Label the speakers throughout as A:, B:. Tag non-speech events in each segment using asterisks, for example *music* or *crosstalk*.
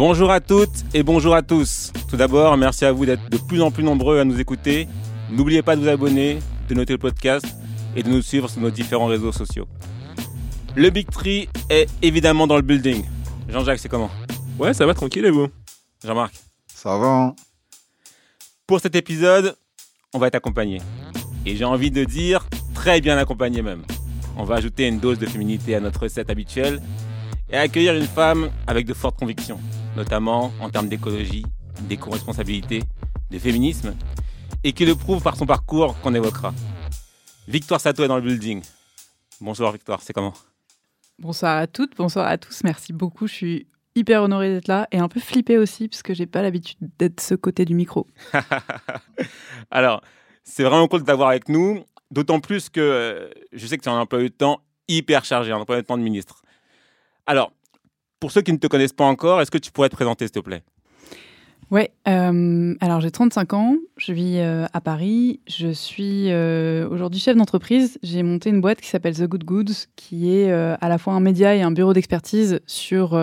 A: Bonjour à toutes et bonjour à tous. Tout d'abord, merci à vous d'être de plus en plus nombreux à nous écouter. N'oubliez pas de vous abonner, de noter le podcast et de nous suivre sur nos différents réseaux sociaux. Le Big Tree est évidemment dans le building. Jean-Jacques, c'est comment?
B: Ouais, ça va tranquille et vous?
A: Jean-Marc?
C: Ça va. hein
A: Pour cet épisode, on va être accompagné. Et j'ai envie de dire très bien accompagné même. On va ajouter une dose de féminité à notre recette habituelle et accueillir une femme avec de fortes convictions, notamment en termes d'écologie, d'éco-responsabilité, de féminisme, et qui le prouve par son parcours qu'on évoquera. Victoire Sato est dans le building. Bonsoir Victoire, c'est comment?
D: Bonsoir à toutes, bonsoir à tous. Merci beaucoup. Je suis hyper honorée d'être là et un peu flippée aussi parce que j'ai pas l'habitude d'être de ce côté du micro. *laughs*
A: Alors, c'est vraiment cool de t'avoir avec nous, d'autant plus que euh, je sais que tu as un emploi du temps hyper chargé, un emploi du temps de ministre. Alors, pour ceux qui ne te connaissent pas encore, est-ce que tu pourrais te présenter, s'il te plaît?
D: Ouais, euh, alors j'ai 35 ans, je vis euh, à Paris, je suis euh, aujourd'hui chef d'entreprise. J'ai monté une boîte qui s'appelle The Good Goods, qui est à la fois un média et un bureau d'expertise sur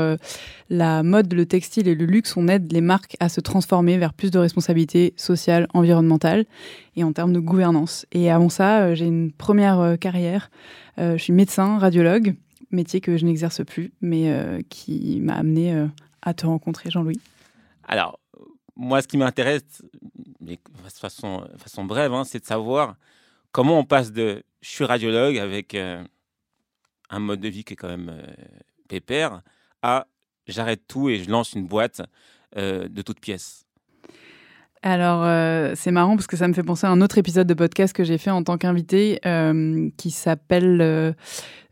D: la mode, le textile et le luxe. On aide les marques à se transformer vers plus de responsabilité sociale, environnementale et en termes de gouvernance. Et avant ça, j'ai une première carrière. Je suis médecin, radiologue, métier que je n'exerce plus, mais euh, qui m'a amené euh, à te rencontrer, Jean-Louis.
A: Alors, moi, ce qui m'intéresse, de façon, brève, hein, c'est de savoir comment on passe de je suis radiologue avec euh, un mode de vie qui est quand même pépère à j'arrête tout et je lance une boîte de toutes pièces.
D: Alors, euh, c'est marrant parce que ça me fait penser à un autre épisode de podcast que j'ai fait en tant qu'invité euh, qui s'appelle, euh,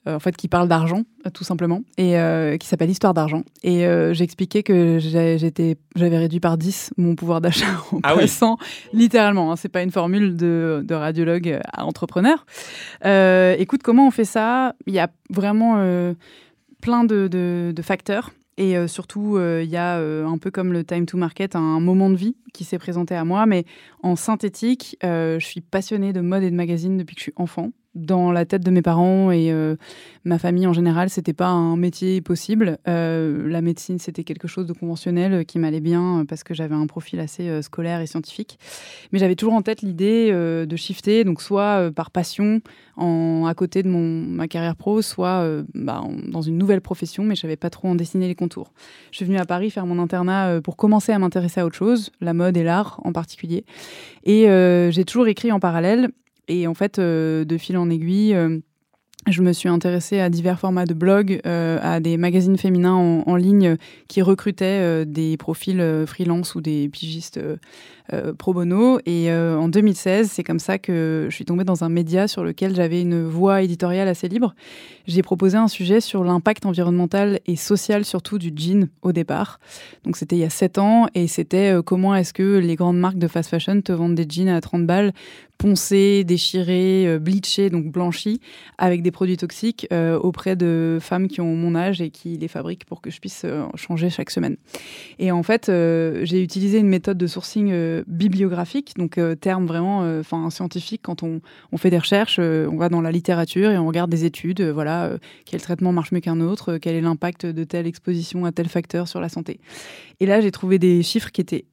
D: en fait, qui parle d'argent, tout simplement, et qui s'appelle Histoire d'argent. Et j'expliquais que j'étais, j'avais réduit par 10 mon pouvoir d'achat *laughs* en
A: Ah oui.
D: passant, littéralement, hein, c'est pas une formule de, de radiologue à entrepreneur. Écoute, comment on fait ça? Il y a vraiment plein de, de- de facteurs. Et euh, surtout, euh, il y a euh, un peu comme le time to market, un moment de vie qui s'est présenté à moi. Mais en synthétique, je suis passionnée de mode et de magazine depuis que je suis enfant. Dans la tête de mes parents et euh, ma famille en général, c'était pas un métier possible. Euh, la médecine, c'était quelque chose de conventionnel euh, qui m'allait bien parce que j'avais un profil assez scolaire et scientifique. Mais j'avais toujours en tête l'idée de shifter, donc soit par passion à côté de mon, ma carrière pro, soit bah, dans une nouvelle profession, mais je savais pas trop en dessiner les contours. Je suis venue à Paris faire mon internat pour commencer à m'intéresser à autre chose, la mode et l'art en particulier. Et j'ai toujours écrit en parallèle. Et en fait, euh, de fil en aiguille, euh, je me suis intéressée à divers formats de blogs, euh, à des magazines féminins en, ligne qui recrutaient des profils freelance ou des pigistes pro bono. Et en 2016, c'est comme ça que je suis tombée dans un média sur lequel j'avais une voix éditoriale assez libre. J'ai proposé un sujet sur l'impact environnemental et social surtout du jean au départ. Donc c'était il y a 7 ans et c'était comment est-ce que les grandes marques de fast fashion te vendent des jeans à 30 balles poncés, déchirés, euh, bleachés, donc blanchis, avec des produits toxiques euh, auprès de femmes qui ont mon âge et qui les fabriquent pour que je puisse euh, changer chaque semaine. Et en fait, j'ai utilisé une méthode de sourcing bibliographique, donc terme vraiment scientifique. Quand on, on fait des recherches, on va dans la littérature et on regarde des études. voilà, quel traitement marche mieux qu'un autre, quel est l'impact de telle exposition à tel facteur sur la santé. Et là, j'ai trouvé des chiffres qui étaient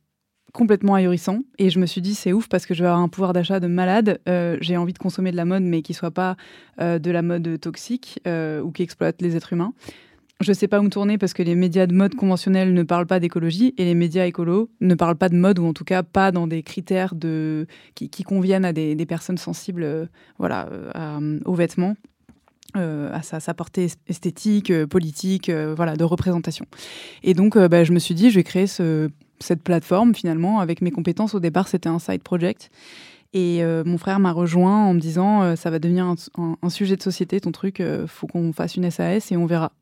D: complètement ahurissant. Et je me suis dit, c'est ouf parce que je vais avoir un pouvoir d'achat de malade. Euh, j'ai envie de consommer de la mode, mais qui soit pas euh, de la mode toxique euh, ou qui exploite les êtres humains. Je ne sais pas où me tourner parce que les médias de mode conventionnels ne parlent pas d'écologie et les médias écolos ne parlent pas de mode ou en tout cas pas dans des critères de, qui, conviennent à des, personnes sensibles voilà, aux vêtements. à sa, portée esthétique, politique, voilà, de représentation. Et donc, bah, je me suis dit, je vais créer ce cette plateforme finalement avec mes compétences. Au départ, c'était un side project. Et euh, mon frère m'a rejoint en me disant euh, ça va devenir un, sujet de société, ton truc, euh, faut qu'on fasse une SAS et on verra.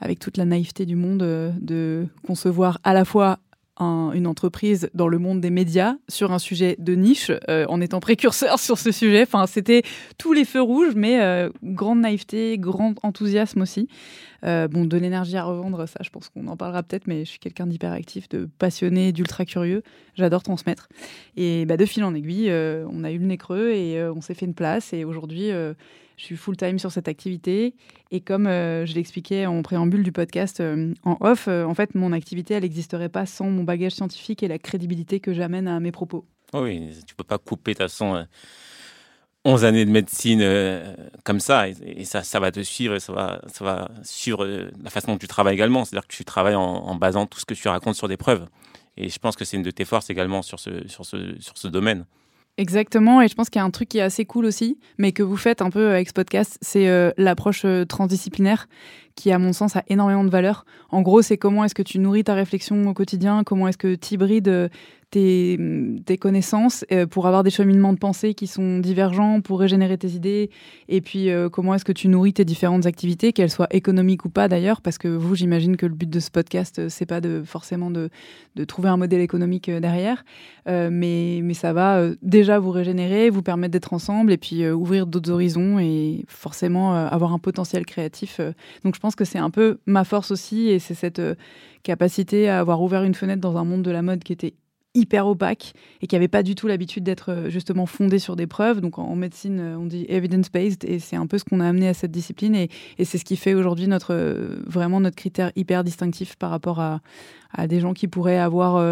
D: Avec toute la naïveté du monde de concevoir à la fois une entreprise dans le monde des médias sur un sujet de niche en étant précurseur *laughs* sur ce sujet. Enfin, c'était tous les feux rouges, mais grande naïveté, grand enthousiasme aussi. Euh, bon, de l'énergie à revendre, ça, je pense qu'on en parlera peut-être, mais je suis quelqu'un d'hyperactif, de passionné, d'ultra curieux. J'adore transmettre. Et bah, de fil en aiguille, euh, on a eu le nez creux et euh, on s'est fait une place. Et aujourd'hui, je suis full time sur cette activité. Et comme je l'expliquais en préambule du podcast en off, en fait, mon activité, elle n'existerait pas sans mon bagage scientifique et la crédibilité que j'amène à mes propos.
A: Oui, tu peux pas couper de toute façon 11 années de médecine euh, comme ça, et, ça, va te suivre, ça va, ça va suivre euh, la façon dont tu travailles également. C'est-à-dire que tu travailles en, basant tout ce que tu racontes sur des preuves. Et je pense que c'est une de tes forces également sur ce, sur ce, sur ce domaine.
D: Exactement, et je pense qu'il y a un truc qui est assez cool aussi, mais que vous faites un peu avec ce podcast, c'est euh, l'approche transdisciplinaire qui, à mon sens, a énormément de valeur. En gros, c'est comment est-ce que tu nourris ta réflexion au quotidien, comment est-ce que tu hybrides tes, connaissances euh, pour avoir des cheminements de pensée qui sont divergents, pour régénérer tes idées Et puis, euh, comment est-ce que tu nourris tes différentes activités, qu'elles soient économiques ou pas d'ailleurs Parce que vous, j'imagine que le but de ce podcast, euh, c'est pas de, forcément de, trouver un modèle économique derrière, mais, mais ça va déjà vous régénérer, vous permettre d'être ensemble et puis ouvrir d'autres horizons et forcément avoir un potentiel créatif. Donc, pense que c'est un peu ma force aussi et c'est cette capacité à avoir ouvert une fenêtre dans un monde de la mode qui était hyper opaque et qui n'avait pas du tout l'habitude d'être euh, justement fondé sur des preuves. Donc en médecine, euh, on dit evidence-based et c'est un peu ce qu'on a amené à cette discipline et, c'est ce qui fait aujourd'hui notre, euh, vraiment notre critère hyper distinctif par rapport à des gens qui pourraient avoir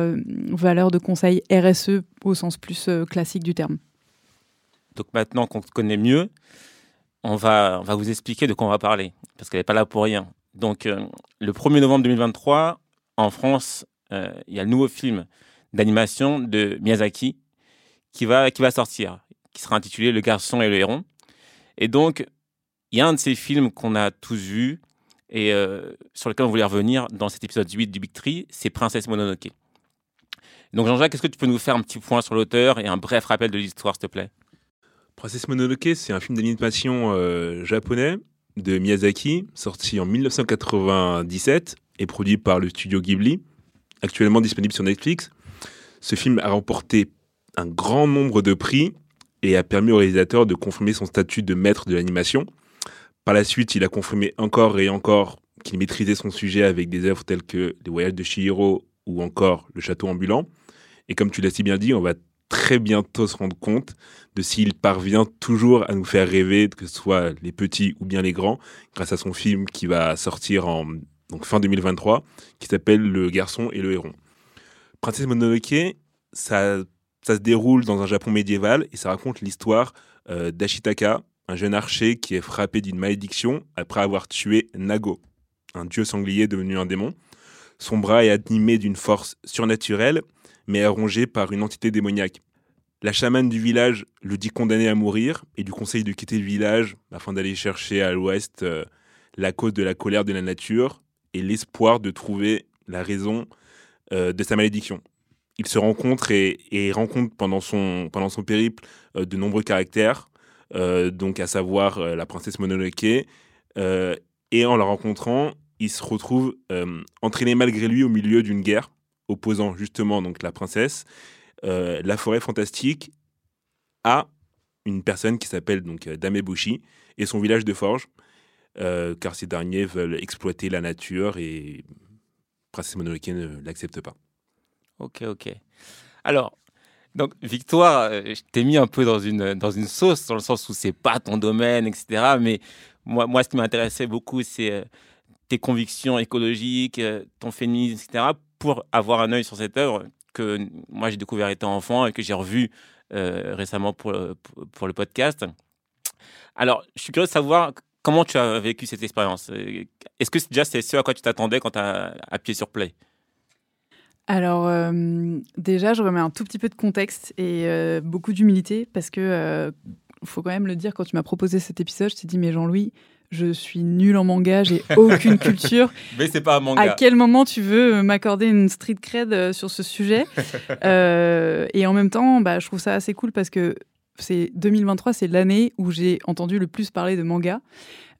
D: valeur de conseil RSE au sens plus classique du terme.
A: Donc maintenant qu'on te connaît mieux, on va, on va vous expliquer de quoi on va parler parce qu'elle n'est pas là pour rien. Donc le 1er novembre 2023, en France, il y a le nouveau film d'animation de Miyazaki qui va, qui va sortir, qui sera intitulé Le garçon et le héron. Et donc, il y a un de ces films qu'on a tous vus et euh, sur lequel on voulait revenir dans cet épisode 8 du Big Tree, c'est Princesse Mononoke. Donc Jean-Jacques, est-ce que tu peux nous faire un petit point sur l'auteur et un bref rappel de l'histoire, s'il te plaît?
B: Princesse Mononoke, c'est un film d'animation euh, japonais de Miyazaki, sorti en 1997 et produit par le studio Ghibli, actuellement disponible sur Netflix. Ce film a remporté un grand nombre de prix et a permis au réalisateur de confirmer son statut de maître de l'animation. Par la suite, il a confirmé encore et encore qu'il maîtrisait son sujet avec des œuvres telles que Les Voyages de Chihiro ou encore Le Château ambulant. Et comme tu l'as si bien dit, on va très bientôt se rendre compte de s'il parvient toujours à nous faire rêver, que ce soit les petits ou bien les grands, grâce à son film qui va sortir en fin 2023, qui s'appelle Le garçon et le héron. Princesse Mononoke, ça, ça se déroule dans un Japon médiéval et ça raconte l'histoire euh, d'Ashitaka, un jeune archer qui est frappé d'une malédiction après avoir tué Nago, un dieu sanglier devenu un démon. Son bras est animé d'une force surnaturelle, mais est rongé par une entité démoniaque. La chamane du village le dit condamné à mourir et lui conseille de quitter le village afin d'aller chercher à l'ouest euh, la cause de la colère de la nature et l'espoir de trouver la raison euh, de sa malédiction. Il se rencontre et, rencontre pendant son, pendant son périple euh, de nombreux caractères, donc à savoir la princesse Mononoke. et en la rencontrant, il se retrouve entraîné malgré lui au milieu d'une guerre opposant justement donc la princesse, la forêt fantastique, à une personne qui s'appelle donc Damebushi et son village de forge, car ces derniers veulent exploiter la nature et Princesse Mononoke ne l'accepte pas.
A: Ok, ok. Alors, donc, Victoire, euh, je t'ai mis un peu dans une, dans une sauce, dans le sens où c'est pas ton domaine, etc. Mais moi, moi ce qui m'intéressait beaucoup, c'est euh, tes convictions écologiques, euh, ton féminisme, etc. Pour avoir un œil sur cette œuvre, que moi j'ai découvert étant enfant et que j'ai revu récemment pour, pour, le podcast. Alors, je suis curieux de savoir comment tu as vécu cette expérience? Est-ce que déjà c'est ce à quoi tu t'attendais quand tu as appuyé sur Play?
D: Alors déjà, je remets un tout petit peu de contexte et beaucoup d'humilité parce que faut quand même le dire, quand tu m'as proposé cet épisode, je t'ai dit, mais Jean-Louis, je suis nul en manga, j'ai aucune *laughs* culture.
A: Mais c'est pas un manga.
D: À quel moment tu veux m'accorder une street cred euh, sur ce sujet *laughs* euh, Et en même temps, bah, je trouve ça assez cool parce que c'est 2023, c'est l'année où j'ai entendu le plus parler de manga.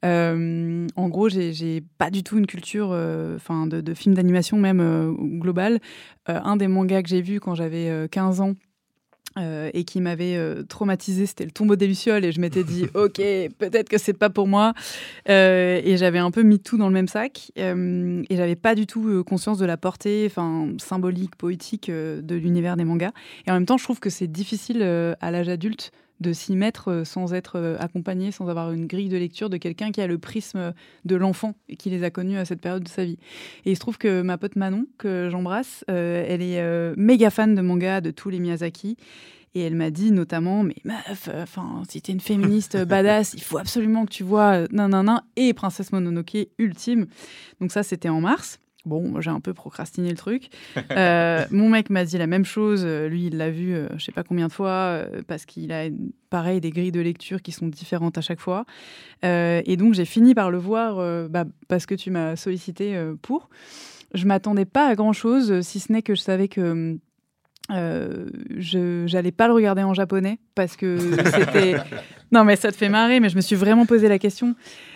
D: Euh, en gros, j'ai pas du tout une culture enfin de, de films d'animation même globale. un des mangas que j'ai vu quand j'avais 15 ans, euh, et qui m'avait euh, traumatisé, c'était le tombeau des Lucioles, et je m'étais dit, *laughs* ok, peut-être que c'est pas pour moi. Euh, et j'avais un peu mis tout dans le même sac, et j'avais pas du tout conscience de la portée, enfin symbolique, poétique de l'univers des mangas. Et en même temps, je trouve que c'est difficile à l'âge adulte de s'y mettre euh, sans être euh, accompagné, sans avoir une grille de lecture de quelqu'un qui a le prisme de l'enfant et qui les a connus à cette période de sa vie. Et il se trouve que ma pote Manon, que j'embrasse, euh, elle est méga fan de manga, de tous les Miyazaki. Et elle m'a dit notamment, mais meuf, enfin, si t'es une féministe *laughs* badass, il faut absolument que tu vois nan nan nan et Princesse Mononoke ultime. Donc ça, c'était en mars. Bon, j'ai un peu procrastiné le truc. Euh, *laughs* mon mec m'a dit la même chose. Lui, il l'a vu, euh, je sais pas combien de fois, euh, parce qu'il a pareil des grilles de lecture qui sont différentes à chaque fois. et donc, j'ai fini par le voir bah, parce que tu m'as sollicité pour. Je m'attendais pas à grand chose, si ce n'est que je savais que euh, je j'allais pas le regarder en japonais parce que c'était *laughs* non mais ça te fait marrer mais je me suis vraiment posé la question.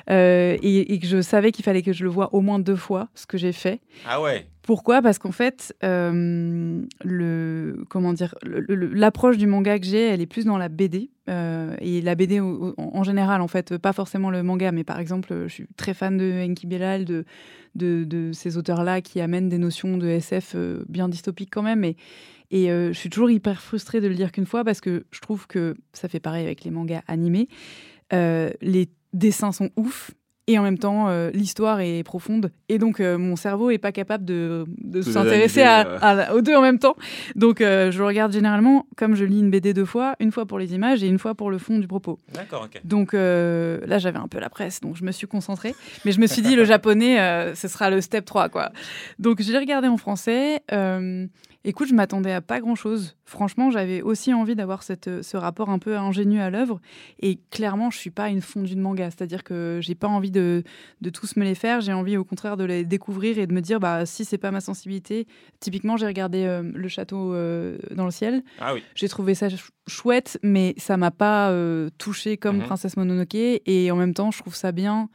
D: Euh, et, que je savais qu'il fallait que je le voie au moins deux fois ce que j'ai fait.
A: Ah ouais.
D: Pourquoi? Parce qu'en fait euh, le comment dire l'approche du manga que j'ai elle est plus dans la BD et la BD en, général en fait pas forcément le manga mais par exemple je suis très fan de Enki Bellal de, de, de ces auteurs là qui amènent des notions de SF bien dystopiques quand même et et euh, je suis toujours hyper frustrée de le dire qu'une fois parce que je trouve que ça fait pareil avec les mangas animés. Euh, les dessins sont ouf et en même temps euh, l'histoire est profonde et donc mon cerveau est pas capable de, s'intéresser aux deux en même temps. Donc je regarde généralement comme je lis une BD deux fois une fois pour les images et une fois pour le fond du propos.
A: D'accord ok.
D: Donc là j'avais un peu la presse donc je me suis concentrée. Mais je me suis dit le *laughs* japonais ce sera le step 3 quoi. Donc j'ai regardé en français Écoute, je m'attendais à pas grand-chose. Franchement, j'avais aussi envie d'avoir ce rapport un peu ingénieux à l'œuvre. Et clairement, je suis pas une fondue de manga. C'est-à-dire que j'ai pas envie de, tous me les faire. J'ai envie, au contraire, de les découvrir et de me dire, bah, si c'est pas ma sensibilité. Typiquement, j'ai regardé euh, Le Château euh, dans le ciel.
A: Ah oui.
D: J'ai trouvé ça chouette, mais ça m'a pas euh, touché comme mhm. Princesse Mononoke. Et en même temps, je trouve ça bien.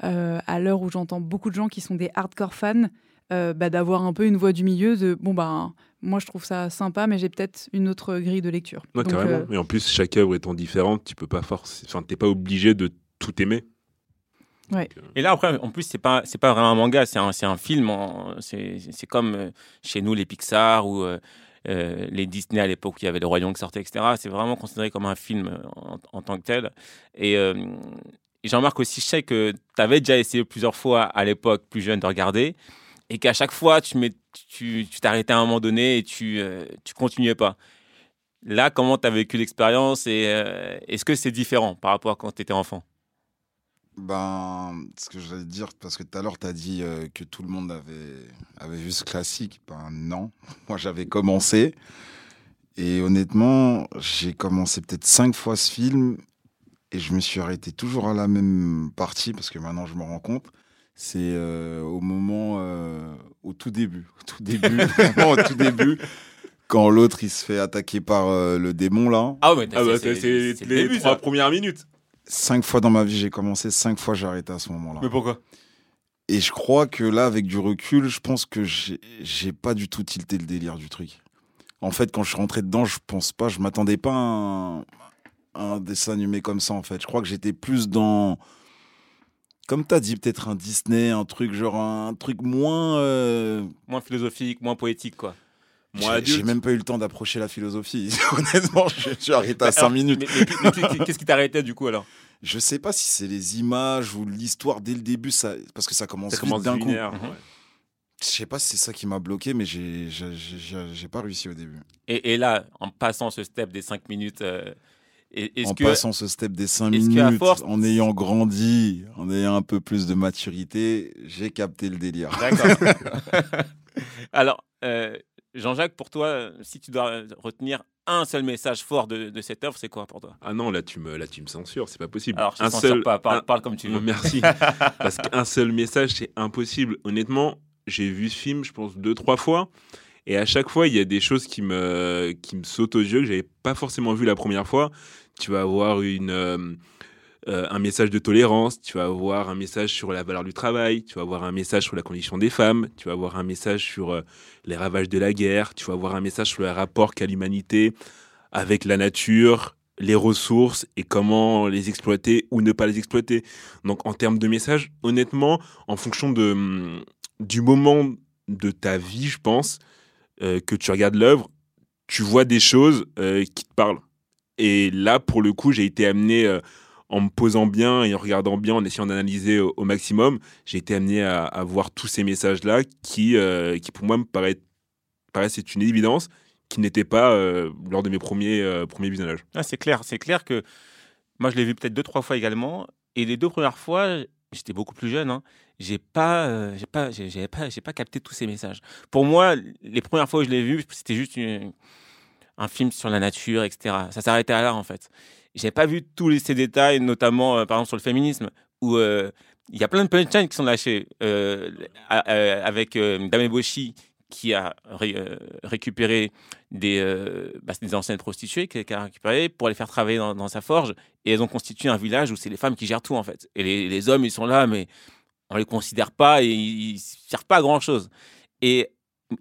D: à l'heure où j'entends beaucoup de gens qui sont des hardcore fans, euh, bah, d'avoir un peu une voix du milieu de bon bah moi je trouve ça sympa mais j'ai peut-être une autre grille de lecture.
B: Ouais, carrément. Euh, et en plus chaque œuvre étant différente, tu peux pas forcément, enfin t'es pas obligé de tout aimer.
D: Ouais.
A: Euh, et là après en plus c'est pas c'est pas vraiment un manga, c'est un, un film, c'est comme chez nous les Pixar ou les Disney à l'époque où il y avait le Royaume qui sortait, etc. C'est vraiment considéré comme un film en, tant que tel. Et, Jean-Marc aussi, je sais que tu avais déjà essayé plusieurs fois à l'époque, plus jeune, de regarder et qu'à chaque fois, tu t'arrêtais à un moment donné et tu euh, continuais pas. Là, comment tu as vécu l'expérience et euh, est-ce que c'est différent par rapport à quand tu étais enfant?
C: Ben, ce que j'allais dire, parce que tout à l'heure, tu as dit euh, que tout le monde avait, avait vu ce classique. Ben non, *laughs* moi j'avais commencé. Et honnêtement, j'ai commencé peut-être cinq fois ce film et je me suis arrêté toujours à la même partie, parce que maintenant je me rends compte c'est euh, au moment, euh, au tout début, au tout début, *laughs* vraiment au tout début, quand l'autre il se fait attaquer par euh, le démon là.
A: Ah ouais,
B: ah bah, c'est les trois premières minutes.
C: Cinq fois dans ma vie j'ai commencé, cinq fois j'ai arrêté à ce moment-là.
A: Mais pourquoi?
C: Et je crois que là, avec du recul, je pense que j'ai pas du tout tilté le délire du truc. En fait, quand je suis rentré dedans, je pense pas, je m'attendais pas à un, à un dessin animé comme ça en fait. Je crois que j'étais plus dans comme tu as dit, peut-être un Disney, un truc genre un truc moins. Euh,
A: moins philosophique, moins poétique, quoi.
C: J'ai même pas eu le temps d'approcher la philosophie. *laughs* Honnêtement, je, suis arrêté à 5 minutes.
A: Qu'est-ce qui t'a arrêté du coup alors?
C: Je sais pas si c'est les images ou l'histoire dès le début, ça, parce que ça commence, d'un coup. Je sais pas si c'est ça qui m'a bloqué, mais j'ai j'ai- j'ai- j'ai pas réussi au début.
A: Et, et là, en passant ce step des 5 minutes, euh, et-
C: En
A: que.
C: passant ce step des 5
A: est-ce qu'à
C: minutes,
A: force-
C: en ayant grandi, en ayant un peu plus de maturité, j'ai capté le délire.
A: D'accord. *laughs* Alors, euh, Jean-Jacques, pour toi, si tu dois retenir un seul message fort de, de cette œuvre, c'est quoi pour toi?
B: Ah non, là tu me, là tu me censures, c'est pas possible.
A: Alors, je
B: un
A: ne censure
B: seul,
A: pas, parle,
B: un-
A: parle comme tu veux. *laughs*
B: Merci. *laughs* Parce qu'un seul message, c'est impossible. Honnêtement, j'ai vu ce film, je pense, deux, trois fois. Et à chaque fois, il y a des choses qui me, qui me sautent aux yeux que j'avais pas forcément vu la première fois. Tu vas avoir euh, euh, un message de tolérance, tu vas avoir un message sur la valeur du travail, tu vas avoir un message sur la condition des femmes, tu vas avoir un message sur euh, les ravages de la guerre, tu vas avoir un message sur le rapport qu'a l'humanité avec la nature, les ressources et comment les exploiter ou ne pas les exploiter. Donc en termes de message, honnêtement, en fonction de, hum, du moment de ta vie, je pense, que tu regardes l'œuvre, tu vois des choses qui te parlent. Et là, pour le coup, j'ai été amené, euh, en me posant bien et en regardant bien, en essayant d'analyser au, au maximum, j'ai été amené à, voir tous ces messages-là qui, euh, qui, pour moi, me paraissent, une évidence qui n'était pas euh, lors de mes premiers, euh, premiers visionnages.
A: Ah, c'est clair, c'est clair que moi je l'ai vu peut-être deux trois fois également et les deux premières fois j'étais beaucoup plus jeune hein, j'ai pas euh, j'ai pas j'ai pas j'ai pas capté tous ces messages. Pour moi les premières fois où je l'ai vu c'était juste une- un film sur la nature etc. Ça s'arrêtait à là en fait. J'ai pas vu tous ces détails notamment euh, par exemple sur le féminisme où euh, il y a plein de punchlines qui sont lâchés euh, avec euh, Dame Eboshi qui a ré- récupéré des, bah, des anciennes prostituées qu'elle a récupérées pour les faire travailler dans, sa forge. Et elles ont constitué un village où c'est les femmes qui gèrent tout, en fait. Et les, hommes, ils sont là, mais on les considère pas et ils, ils servent pas à grand chose. Et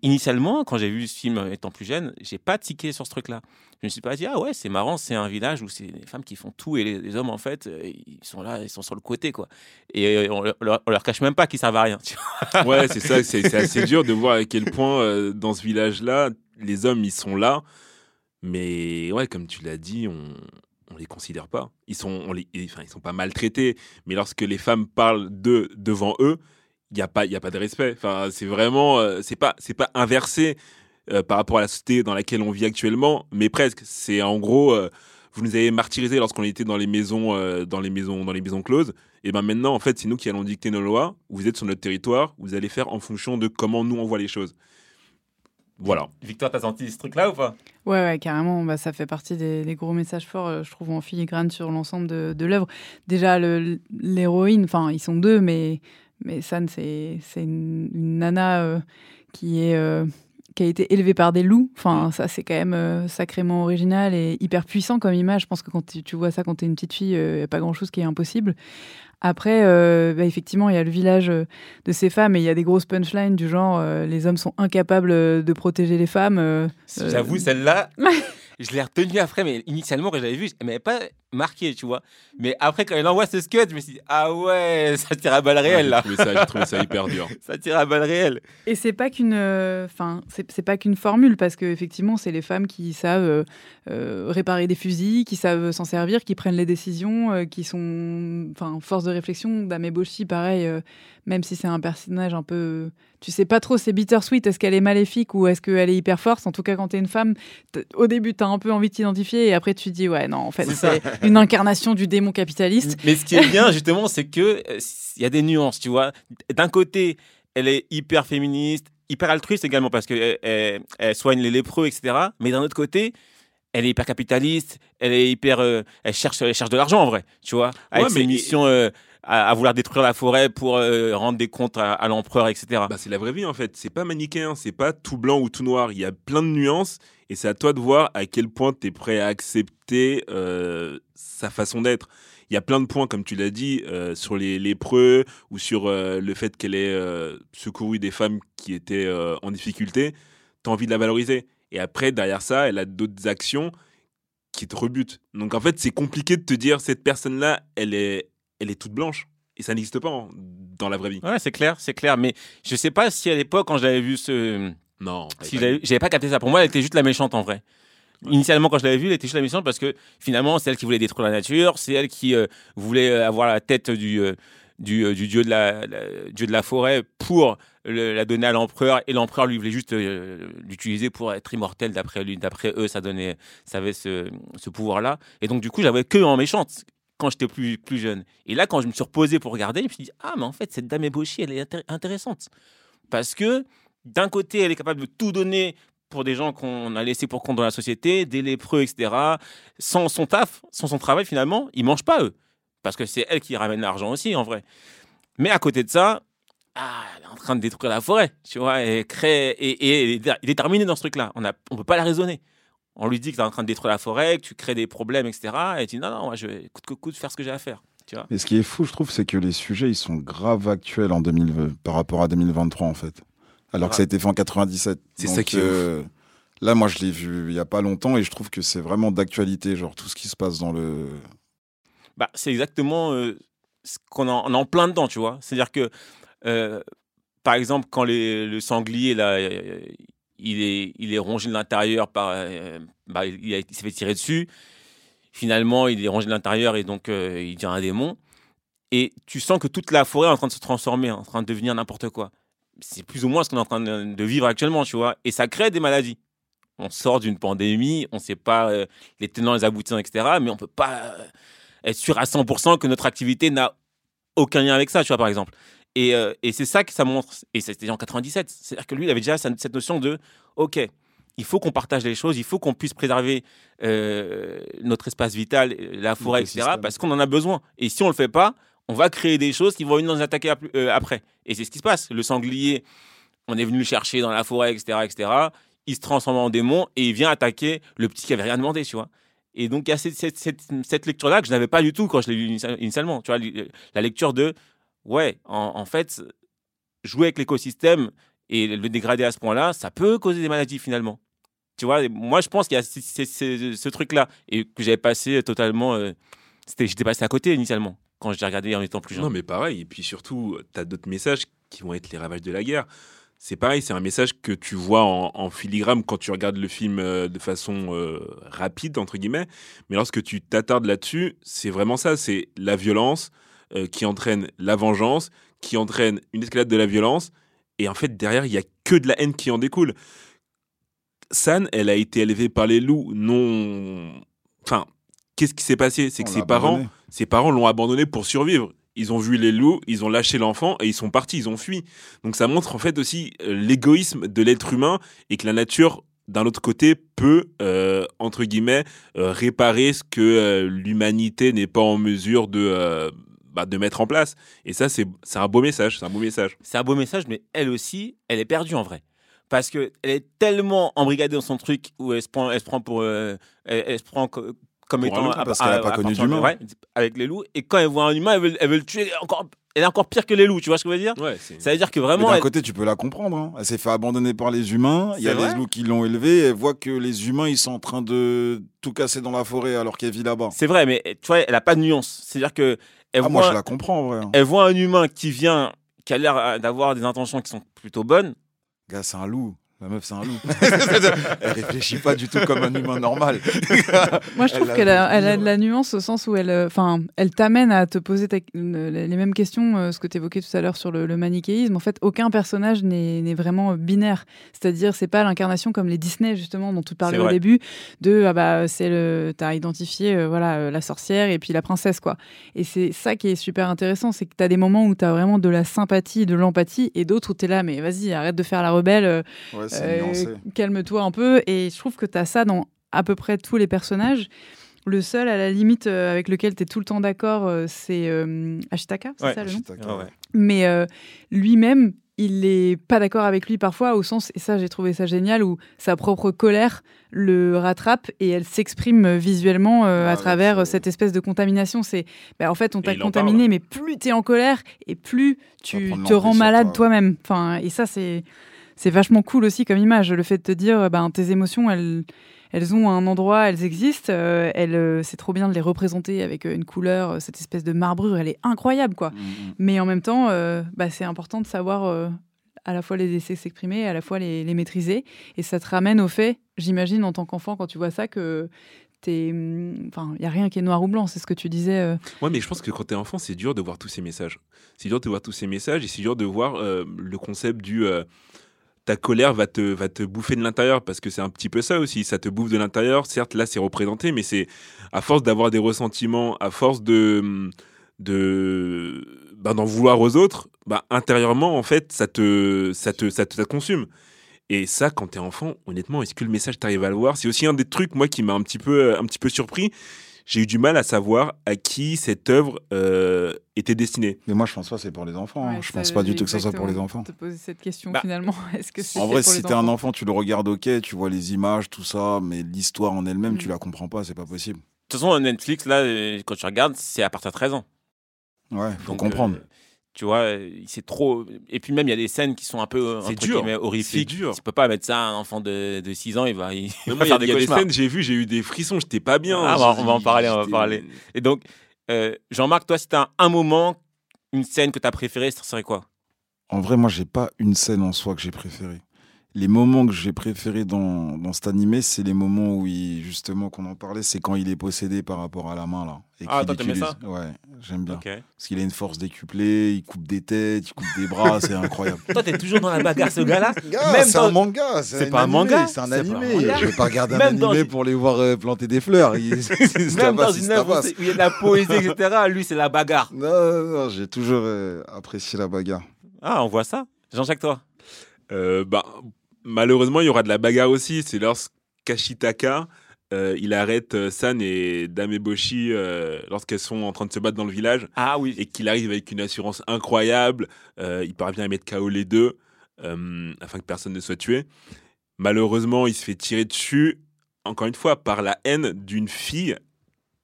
A: initialement, quand j'ai vu ce film étant plus jeune, j'ai pas tiqué sur ce truc-là. Je me suis pas dit, ah ouais, c'est marrant, c'est un village où c'est les femmes qui font tout et les, hommes, en fait, euh, ils sont là, ils sont sur le côté, quoi. Et euh, on, leur, leur cache même pas qu'ils servent à rien. *laughs*
B: Ouais, c'est ça, c'est assez dur de voir à quel point euh, dans ce village-là, les hommes, ils sont là, mais ouais, comme tu l'as dit, on on les considère pas. Ils sont, enfin, ils sont pas maltraités, mais lorsque les femmes parlent d'eux devant eux, il y a pas, il y a pas de respect. Enfin, c'est vraiment, euh, c'est pas, c'est pas inversé euh, par rapport à la société dans laquelle on vit actuellement, mais presque. C'est en gros, euh, vous nous avez martyrisés lorsqu'on était dans les maisons, euh, dans les maisons, dans les maisons closes. Et ben maintenant, en fait, c'est nous qui allons dicter nos lois. Vous êtes sur notre territoire, vous allez faire en fonction de comment nous on voit les choses. Voilà.
A: Victor, t'as senti ce truc-là ou pas?
D: Ouais, ouais, carrément. Bah, ça fait partie des, des gros messages forts, euh, je trouve, en filigrane sur l'ensemble de, de l'œuvre. Déjà, l'héroïne, enfin, ils sont deux, mais, mais San, c'est une, une nana euh, qui est. euh, qui a été élevée par des loups. Enfin, ça, c'est quand même euh, sacrément original et hyper puissant comme image. Je pense que quand tu, tu vois ça quand tu es une petite fille, il n'y a pas grand-chose qui est impossible. Après, bah, effectivement, il y a le village de ces femmes et il y a des grosses punchlines du genre les hommes sont incapables de protéger les femmes.
A: J'avoue, celle-là, *laughs* je l'ai retenue après, mais initialement, quand je l'avais vue, elle m'avait pas marqué, tu vois. Mais après, quand elle envoie ce scud, je me suis dit, ah ouais, *laughs* ça tire à balles réelles, là.
B: J'ai trouvé trouvé ça hyper dur. *laughs*
A: Ça tire à balles réelles.
D: Et c'est pas qu'une, euh, enfin, c'est c'est pas qu'une formule parce que effectivement, c'est les femmes qui savent euh, euh, réparer des fusils, qui savent s'en servir, qui prennent les décisions, euh, qui sont, enfin, force de réflexion. Dame Eboshi, pareil, euh, même si c'est un personnage un peu, tu sais pas trop, c'est bittersweet. Est-ce qu'elle est maléfique ou est-ce qu'elle est hyper forte? En tout cas, quand t'es une femme, au début, t'as un peu envie de t'identifier et après, tu te dis, ouais, non, en fait,
A: C'est ça.
D: c'est *laughs* *laughs* une incarnation du démon capitaliste.
A: Mais ce qui est bien, justement, c'est que euh, il y a des nuances, tu vois. D'un côté, elle est hyper féministe, hyper altruiste également, parce qu'elle elle, elle soigne les lépreux, etc. Mais d'un autre côté, elle est hyper capitaliste, elle est hyper, euh, elle cherche, elle cherche de l'argent en vrai, tu vois, avec
B: Ouais,
A: ses missions euh, à, à vouloir détruire la forêt pour euh, rendre des comptes à, à l'empereur, etc.
B: Bah, c'est la vraie vie en fait. C'est pas manichéen, c'est pas tout blanc ou tout noir. Il y a plein de nuances et c'est à toi de voir à quel point tu es prêt à accepter sa façon d'être. Il y a plein de points, comme tu l'as dit, sur les lépreux ou sur le fait qu'elle ait secouru des femmes qui étaient en difficulté. Tu as envie de la valoriser. Et après, derrière ça, elle a d'autres actions qui te rebutent. Donc en fait, c'est compliqué de te dire cette personne-là, elle est, elle est toute blanche. Et ça n'existe pas hein, dans la vraie vie.
A: Ouais, c'est clair, c'est clair. Mais je sais pas si à l'époque, quand j'avais vu ce,
B: Non.
A: Si j'avais j'avais pas capté ça. Pour moi, elle était juste la méchante en vrai. Initialement, quand je l'avais vue, elle était juste la méchante parce que finalement, c'est elle qui voulait détruire la nature, c'est elle qui euh, voulait euh, avoir la tête du, euh, du, euh, du dieu, de la, la- dieu de la forêt pour la donner à l'empereur et l'empereur lui voulait juste l'utiliser pour être immortel d'après lui d'après eux ça donnait ça avait ce, ce pouvoir là et donc du coup j'avais que en méchante quand j'étais plus, plus jeune. Et là, quand je me suis reposé pour regarder, je me suis dit, ah, mais en fait, cette dame ébauchée, elle est intéressante. Parce que d'un côté, elle est capable de tout donner pour des gens qu'on a laissés pour compte dans la société, des lépreux, etc. Sans son taf, sans son travail, finalement, ils mangent pas, eux. Parce que c'est elle qui ramène l'argent aussi, en vrai. Mais à côté de ça, ah, elle est en train de détruire la forêt, tu vois, et, crée, et, et, elle est déterminée dans ce truc-là. On ne on peut pas la raisonner on lui dit que tu es en train de détruire la forêt, que tu crées des problèmes, etc. Et tu dis non, non, moi, je vais coûte que coûte faire ce que j'ai à faire. Tu vois
C: Mais ce qui est fou, je trouve, c'est que les sujets, ils sont grave actuels en 2020 par rapport à 2023, en fait. Alors que ça a été fait en 97.
B: C'est ça qui est
C: euh, Là, moi, je l'ai vu il y a pas longtemps et je trouve que c'est vraiment d'actualité, genre tout ce qui se passe dans le.
A: Bah, c'est exactement euh, ce qu'on en, en plein dedans, tu vois. C'est-à-dire que, par exemple, quand le sanglier, là, il est, il est rongé de l'intérieur par. Euh, bah, il, s'est fait tirer dessus. Finalement, il est rongé de l'intérieur et donc euh, il devient un démon. Et tu sens que toute la forêt est en train de se transformer, en train de devenir n'importe quoi. C'est plus ou moins ce qu'on est en train de, vivre actuellement, tu vois. Et ça crée des maladies. On sort d'une pandémie, on ne sait pas euh, les tenants, les aboutissants, etc. Mais on ne peut pas être sûr à 100% que notre activité n'a aucun lien avec ça, tu vois, par exemple. Euh, et, c'est ça que ça montre. Et c'était en 97. C'est-à-dire que lui, il avait déjà cette notion de OK, il faut qu'on partage les choses, il faut qu'on puisse préserver euh, notre espace vital, la forêt, etc., parce qu'on en a besoin. Et si on ne le fait pas, on va créer des choses qui vont venir nous attaquer euh, après. Et c'est ce qui se passe. Le sanglier, on est venu le chercher dans la forêt, etc., etc. Il se transforme en démon et il vient attaquer le petit qui avait rien demandé, tu vois. Et donc, il y a cette, cette lecture-là que je n'avais pas du tout quand je l'ai lu initialement. Tu vois, la lecture de ouais, en, fait, jouer avec l'écosystème et le dégrader à ce point-là, ça peut causer des maladies finalement. Tu vois, moi je pense qu'il y a ce, truc-là et que j'avais passé totalement. Euh, j'étais passé à côté initialement quand j'ai regardé en étant plus jeune.
B: Non, mais pareil. Et puis surtout, tu as d'autres messages qui vont être les ravages de la guerre. C'est pareil, c'est un message que tu vois en, filigrane quand tu regardes le film euh, de façon euh, rapide, entre guillemets. Mais lorsque tu t'attardes là-dessus, c'est vraiment ça c'est la violence, euh, qui entraîne la vengeance, qui entraîne une escalade de la violence. Et en fait, derrière, il y a que de la haine qui en découle. San, elle a été élevée par les loups, non. Enfin, qu'est-ce qui s'est passé? C'est que ses parents, ses parents l'ont abandonné pour survivre. Ils ont vu les loups, ils ont lâché l'enfant et ils sont partis, ils ont fui. Donc ça montre en fait aussi euh, l'égoïsme de l'être humain et que la nature d'un autre côté, peut, euh, entre guillemets, réparer ce que l'humanité n'est pas en mesure de, bah, de mettre en place. Et ça, c'est un beau message. C'est un beau message.
A: C'est un beau message, mais elle aussi, elle est perdue en vrai. Parce qu'elle est tellement embrigadée dans son truc où elle se prend, elle se prend pour. Euh, elle, se prend comme étant.
C: parce qu'elle n'a pas connu d'humain.
A: avec les loups. Et quand elle voit un humain, elle veut, elle veut le tuer encore elle est encore pire que les loups, tu vois ce que je veux dire?
B: Ouais,
A: Ça veut dire que vraiment.
C: D'un côté, tu peux la comprendre. Hein. Elle s'est fait abandonner par les humains. Il y a les loups qui l'ont élevée. Elle voit que les humains, ils sont en train de tout casser dans la forêt alors qu'elle vit là-bas.
A: C'est vrai, mais tu vois, elle a pas de nuance. C'est-à-dire que
C: ah, moi, je la comprends en vrai. Hein.
A: Elle voit un humain qui vient, qui a l'air d'avoir des intentions qui sont plutôt bonnes.
C: Gars, c'est un loup. La meuf, c'est un loup. *laughs* *laughs* elle réfléchit pas du tout comme un humain normal. *laughs*
D: Moi, je trouve qu'elle a, elle a de la nuance au sens où elle, euh, enfin, elle t'amène à te poser les mêmes questions, euh, ce que tu évoquais tout à l'heure sur le, manichéisme. En fait, aucun personnage n'est vraiment binaire. C'est-à-dire, c'est pas l'incarnation comme les Disney, justement, dont tu parlais au début, de, ah bah, c'est le, t'as identifié, euh, voilà, la sorcière et puis la princesse, quoi. Et c'est ça qui est super intéressant, c'est que tu as des moments où tu as vraiment de la sympathie, de l'empathie, et d'autres où tu es là, mais vas-y, arrête de faire la rebelle.
C: Euh,
D: calme-toi un peu. Et je trouve que tu as ça dans à peu près tous les personnages. Le seul, à la limite, euh, avec lequel tu es tout le temps d'accord, euh, c'est Ashitaka, c'est ça le nom? Mais lui-même, il n'est pas d'accord avec lui parfois, au sens, et ça j'ai trouvé ça génial, où sa propre colère le rattrape et elle s'exprime visuellement à ah travers cette espèce de contamination. C'est, bah, en fait, on t'a contaminé, mais plus tu es en colère et plus tu te rends malade toi-même. Enfin, et ça, c'est c'est vachement cool aussi comme image. Le fait de te dire, ben, tes émotions, elles, elles ont un endroit, elles existent. Euh, elles, euh, c'est trop bien de les représenter avec euh, une couleur, cette espèce de marbrure, elle est incroyable, quoi. Mmh, mmh. Mais en même temps, bah, c'est important de savoir à la fois les laisser s'exprimer, à la fois les, les, maîtriser. Et ça te ramène au fait, j'imagine, en tant qu'enfant, quand tu vois ça, que Enfin, il y a rien qui est noir ou blanc. C'est ce que tu disais. Euh.
B: Ouais, mais je pense que quand tu es enfant, c'est dur de voir tous ces messages. C'est dur de voir tous ces messages et c'est dur de voir euh, le concept du ta colère va te, va te bouffer de l'intérieur parce que c'est un petit peu ça aussi. Ça te bouffe de l'intérieur. Certes, là, c'est représenté, mais c'est à force d'avoir des ressentiments, à force de de bah, d'en vouloir aux autres, bah, intérieurement, en fait, ça te, ça te, ça te, consume. Et ça, quand t'es enfant, honnêtement, est-ce que le message t'arrive à le voir? C'est aussi un des trucs, moi, qui m'a un petit peu, un petit peu surpris. J'ai eu du mal à savoir à qui cette œuvre euh, était destinée.
C: Mais moi, je pense pas c'est pour les enfants. Hein. je pense pas du tout que ça soit pour les enfants.
D: Te poser cette question bah, finalement. *laughs* Est-ce que
C: en vrai, si t'es un enfant, tu le regardes, ok, tu vois les images, tout ça, mais l'histoire en elle-même, tu mm. la comprends pas, c'est pas possible. De
A: toute façon, Netflix, là, quand tu regardes, c'est à partir de 13 ans.
C: Ouais, faut comprendre. Euh,
A: tu vois, c'est trop. Et puis même, il y a des scènes qui sont un peu
B: c'est dur,
A: horrifiques.
B: Dur.
A: Tu peux pas mettre ça à un enfant de, de 6 ans, il va, il
B: va faire des Il y a des scènes, j'ai vu, j'ai eu des frissons, j'étais pas bien.
A: Ah, on va en parler, on va parler. Et donc, euh, Jean-Marc, toi, si t'as un, moment, une scène que t'as préférée, ce serait quoi?
C: En vrai, moi, j'ai pas une scène en soi que j'ai préférée les moments que j'ai préférés dans, dans cet animé, c'est les moments où il, justement, qu'on en parlait, c'est quand il est possédé par rapport à la main, là.
A: ah, toi, t'aimais ça
C: Ouais, j'aime bien. Parce qu'il a une force décuplée, il coupe des têtes, il coupe des bras, c'est incroyable.
A: Toi, t'es toujours dans la bagarre, ce gars-là? *laughs*
C: C'est un manga, c'est pas un manga, c'est un animé. Je vais pas regarder un animé pour les voir euh, planter des fleurs. *laughs*
A: Même dans une œuvre où il y a de la poésie, etc., lui, c'est la bagarre.
C: Non, non, non j'ai toujours euh, apprécié la bagarre.
A: Ah, on voit ça. Jean-Jacques, toi?
B: Euh, bah, malheureusement, il y aura de la bagarre aussi. C'est lorsqu'Ashitaka, euh, il arrête euh, San et Dame Boshi euh, lorsqu'elles sont en train de se battre dans le village.
A: Ah oui.
B: Et qu'il arrive avec une assurance incroyable. il parvient à mettre KO les deux afin que personne ne soit tué. Malheureusement, il se fait tirer dessus, encore une fois, par la haine d'une fille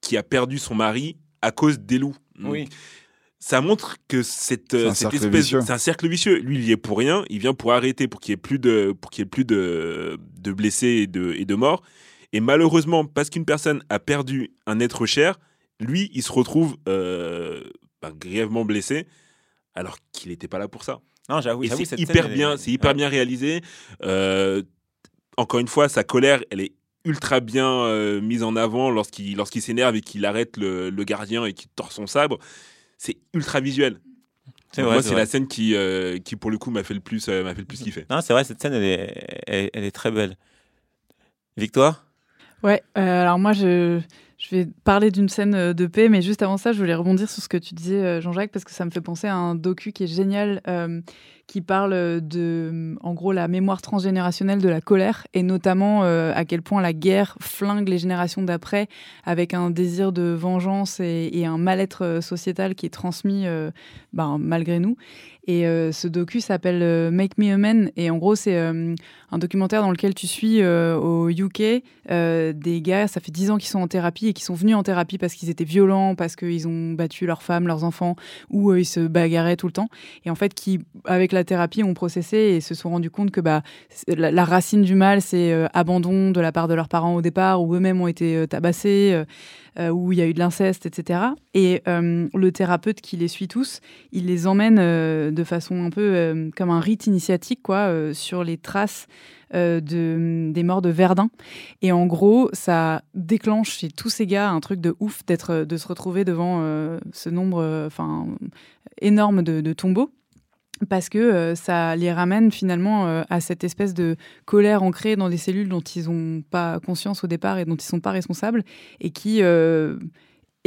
B: qui a perdu son mari à cause des loups.
A: Oui
B: ça montre que cette, euh, cette espèce, c'est un cercle vicieux. Lui, il y est pour rien. Il vient pour arrêter, pour qu'il y ait plus de, pour qu'il y ait plus de, de blessés et de, et de morts. Et malheureusement, parce qu'une personne a perdu un être cher, lui, il se retrouve euh, bah, grièvement blessé, alors qu'il n'était pas là pour ça.
A: Non, j'avoue.
B: C'est hyper bien, c'est hyper bien réalisé. Euh, encore une fois, sa colère, elle est ultra bien mise en avant lorsqu'il lorsqu'il s'énerve et qu'il arrête le, le gardien et qu'il tord son sabre c'est ultra visuel. C'est moi, c'est la scène qui, euh, qui, pour le coup, m'a fait le plus, euh, m'a fait le plus kiffer.
A: Non, c'est vrai, cette scène, elle est, elle, est très belle. Victoire?
D: Ouais, euh, alors moi, je, je vais parler d'une scène de paix, mais juste avant ça, je voulais rebondir sur ce que tu disais, Jean-Jacques, parce que ça me fait penser à un docu qui est génial qui parle de, en gros, la mémoire transgénérationnelle de la colère et notamment euh, à quel point la guerre flingue les générations d'après avec un désir de vengeance et, un mal-être euh, sociétal qui est transmis euh, ben, malgré nous. Et ce docu s'appelle Make Me a Man. Et en gros, c'est un documentaire dans lequel tu suis au UK des gars, ça fait 10 ans qu'ils sont en thérapie et qui sont venus en thérapie parce qu'ils étaient violents, parce qu'ils ont battu leurs femmes, leurs enfants, ou ils se bagarraient tout le temps. Et en fait, qui, avec la thérapie, ont processé et se sont rendus compte que bah, la, racine du mal, c'est euh, abandon de la part de leurs parents au départ, ou eux-mêmes ont été euh, tabassés, euh, où il y a eu de l'inceste, etc. Et le thérapeute qui les suit tous, il les emmène de façon un peu comme un rite initiatique, quoi, sur les traces de, des morts de Verdun. Et en gros, ça déclenche chez tous ces gars un truc de ouf d'être, de se retrouver devant ce nombre, enfin, énorme de tombeaux parce que euh, ça les ramène finalement euh, à cette espèce de colère ancrée dans des cellules dont ils n'ont pas conscience au départ et dont ils ne sont pas responsables, et qui euh,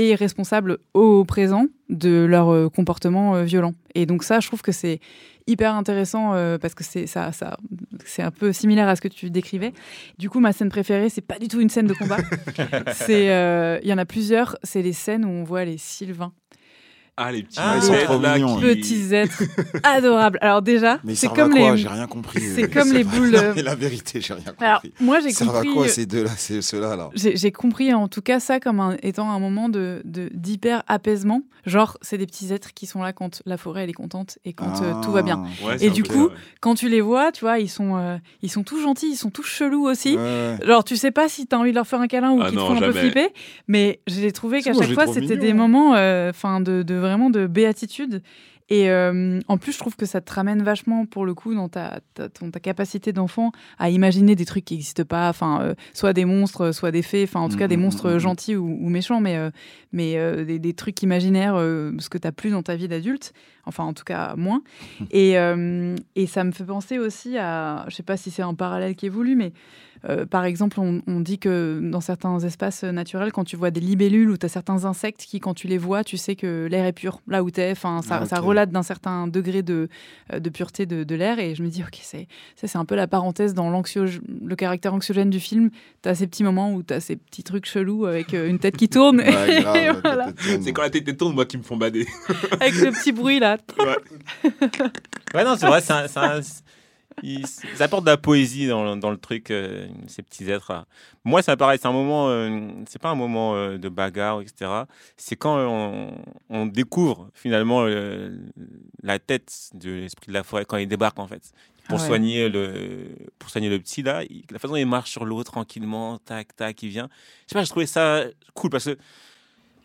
D: est responsable au présent de leur comportement violent. Et donc ça, je trouve que c'est hyper intéressant parce que c'est ça, ça c'est un peu similaire à ce que tu décrivais. Du coup, ma scène préférée, c'est pas du tout une scène de combat. *laughs* c'est il y en a plusieurs. C'est les scènes où on voit les Sylvains
B: ah, les petits
D: ah, petits êtres *laughs* adorables. Alors déjà, c'est comme les.
C: J'ai rien compris.
D: C'est comme les boules. *laughs*
C: la vérité, j'ai rien compris.
D: Alors, moi, j'ai compris.
C: à quoi ces deux-là, ceux-là là?
D: J'ai compris en tout cas ça comme un, étant un moment de d'hyper apaisement. Genre, c'est des petits êtres qui sont là quand la forêt elle est contente et quand euh, tout va bien.
B: Ah.
D: et du coup, quand tu les vois, tu vois, ils sont euh, ils sont tous gentils, ils sont tous chelous aussi. Genre, tu sais pas si t'as envie de leur faire un câlin ou ah qu'ils te font un peu flipper. Mais j'ai trouvé qu'à chaque fois, c'était des moments, euh, enfin, de vraiment de béatitude. Et euh, en plus, je trouve que ça te ramène vachement, pour le coup, dans ta, ta, ton- ta capacité d'enfant à imaginer des trucs qui n'existent pas, enfin, euh, soit des monstres, soit des fées, enfin, en tout cas, des
C: Mhm,
D: monstres
C: mhm.
D: gentils ou, ou méchants, mais, euh, mais des, des trucs imaginaires, ce que tu as plus dans ta vie d'adulte, enfin, en tout cas, moins. *laughs* et, et ça me fait penser aussi à, je sais pas si c'est un parallèle qui est voulu, mais euh, par exemple, on, on dit que dans certains espaces naturels, quand tu vois des libellules ou tu as certains insectes qui, quand tu les vois, tu sais que l'air est pur là où tu es. Enfin, ça,
C: Ah,
D: ça relate d'un certain degré de, euh, de pureté de, de l'air. Et je me dis, ok, c'est ça, c'est un peu la parenthèse dans l'anxiog- le caractère anxiogène du film. Tu as ces petits moments où tu as ces petits trucs chelous avec euh, une tête qui tourne.
C: Ouais, grave, *laughs*
D: voilà.
B: C'est quand la tête tourne, moi, qui me font bader.
D: Avec le petit bruit là.
A: Ouais, *laughs* non, c'est vrai, c'est un- c'est un- ils, ils apportent de la poésie dans, le- dans le truc, euh, ces petits êtres. là. Moi, ça me paraît, c'est un moment, euh, c'est pas un moment euh, de bagarre, etc. C'est quand on, on découvre finalement euh, la tête de l'esprit de la forêt quand il débarque en fait. Pour
D: Ah ouais.
A: soigner le, pour soigner le petit là, il- la façon dont il marche sur l'eau tranquillement, tac tac, il vient. Je sais pas, je trouvais ça cool parce que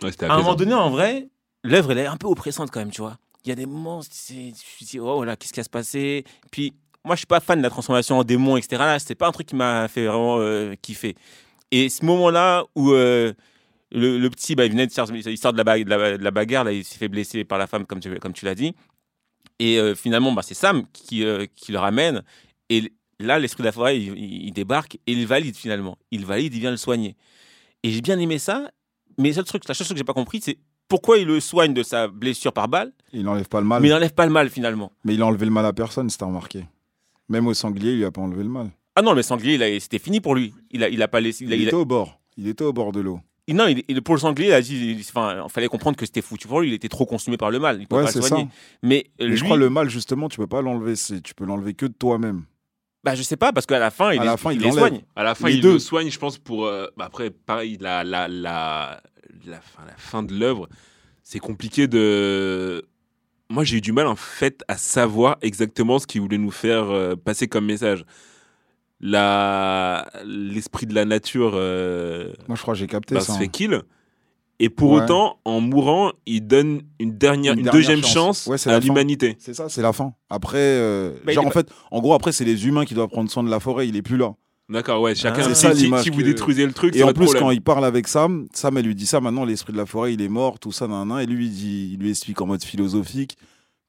B: Ouais,
A: à un moment donné, en vrai, l'œuvre, elle est un peu oppressante quand même, tu vois. Il y a des moments, tu te dis, oh là, qu'est-ce qui va se passer? Puis, moi, je suis pas fan de la transformation en démon, etc. Là, c'était pas un truc qui m'a fait vraiment euh, kiffer. Et ce moment-là où euh, le, le petit, bah, il venait de sortir, il sort de la, ba- de la, de la bagarre, là, il s'est fait blesser par la femme, comme tu, comme tu l'as dit. Et euh, finalement, bah, c'est Sam qui, euh, qui le ramène. Et là, l'esprit de la forêt, il, il- il débarque et il valide finalement. Il valide, il vient le soigner. Et j'ai bien aimé ça. Mais le seul truc, la seule chose que j'ai pas compris, c'est pourquoi il le soigne de sa blessure par balle,
C: Il n'enlève pas le mal.
A: mais il n'enlève pas le mal finalement.
C: Mais il a enlevé le mal à personne, si t'as remarqué. Même au sanglier, il lui a pas enlevé le mal.
A: Ah non, le sanglier, il a- c'était fini pour lui. Il a, il a pas laissé. Il,
C: Il,
A: a- il a-
C: était au bord. Il était au bord de l'eau.
A: il- non, il, pour le sanglier, il a dit. il- Enfin, il fallait comprendre que c'était foutu pour lui. Il était trop consumé par le mal. Il peut
C: Ouais,
A: pas le
C: ça.
A: soigner. Mais, euh,
C: Mais
A: lui,
C: je crois le mal, justement, tu peux pas l'enlever. Tu peux l'enlever que de toi-même.
A: bah, je sais pas parce qu'à la fin, il,
C: À
A: les-
C: la fin, il
A: les soigne.
B: À la fin,
C: Les
B: il
C: deux.
B: le soigne, je pense, pour. euh, bah, après, pareil, la, la, la, la, fin, la fin de l'œuvre, c'est compliqué de. Moi, j'ai eu du mal, en fait, à savoir exactement ce qu'il voulait nous faire euh, passer comme message. La- L'esprit de la nature euh,
C: Moi, je crois que j'ai capté
B: bah,
C: ça.
B: se
C: hein.
B: fait kill. Et pour
C: Ouais.
B: autant, en mourant, il donne une, dernière,
C: Une
B: une,
C: dernière
B: deuxième
C: chance.
B: chance,
C: Ouais, c'est
B: à l'humanité.
C: C'est ça, c'est la fin. Après, euh,
A: Bah,
C: genre, en
A: pas-
C: fait, en gros, après, c'est les humains qui doivent prendre soin de la forêt. Il est plus là.
B: D'accord, ouais, chacun.
A: Ah.
C: ça,
B: si,
C: l'image
B: si vous
C: que-
B: détruisez le truc,
C: Et
B: ça
C: en plus,
B: problème.
C: quand il parle avec Sam, Sam, elle lui dit ça. Maintenant, l'esprit de la forêt, il est mort, tout ça, nan, nan. Et lui, il, dit, il lui explique en mode philosophique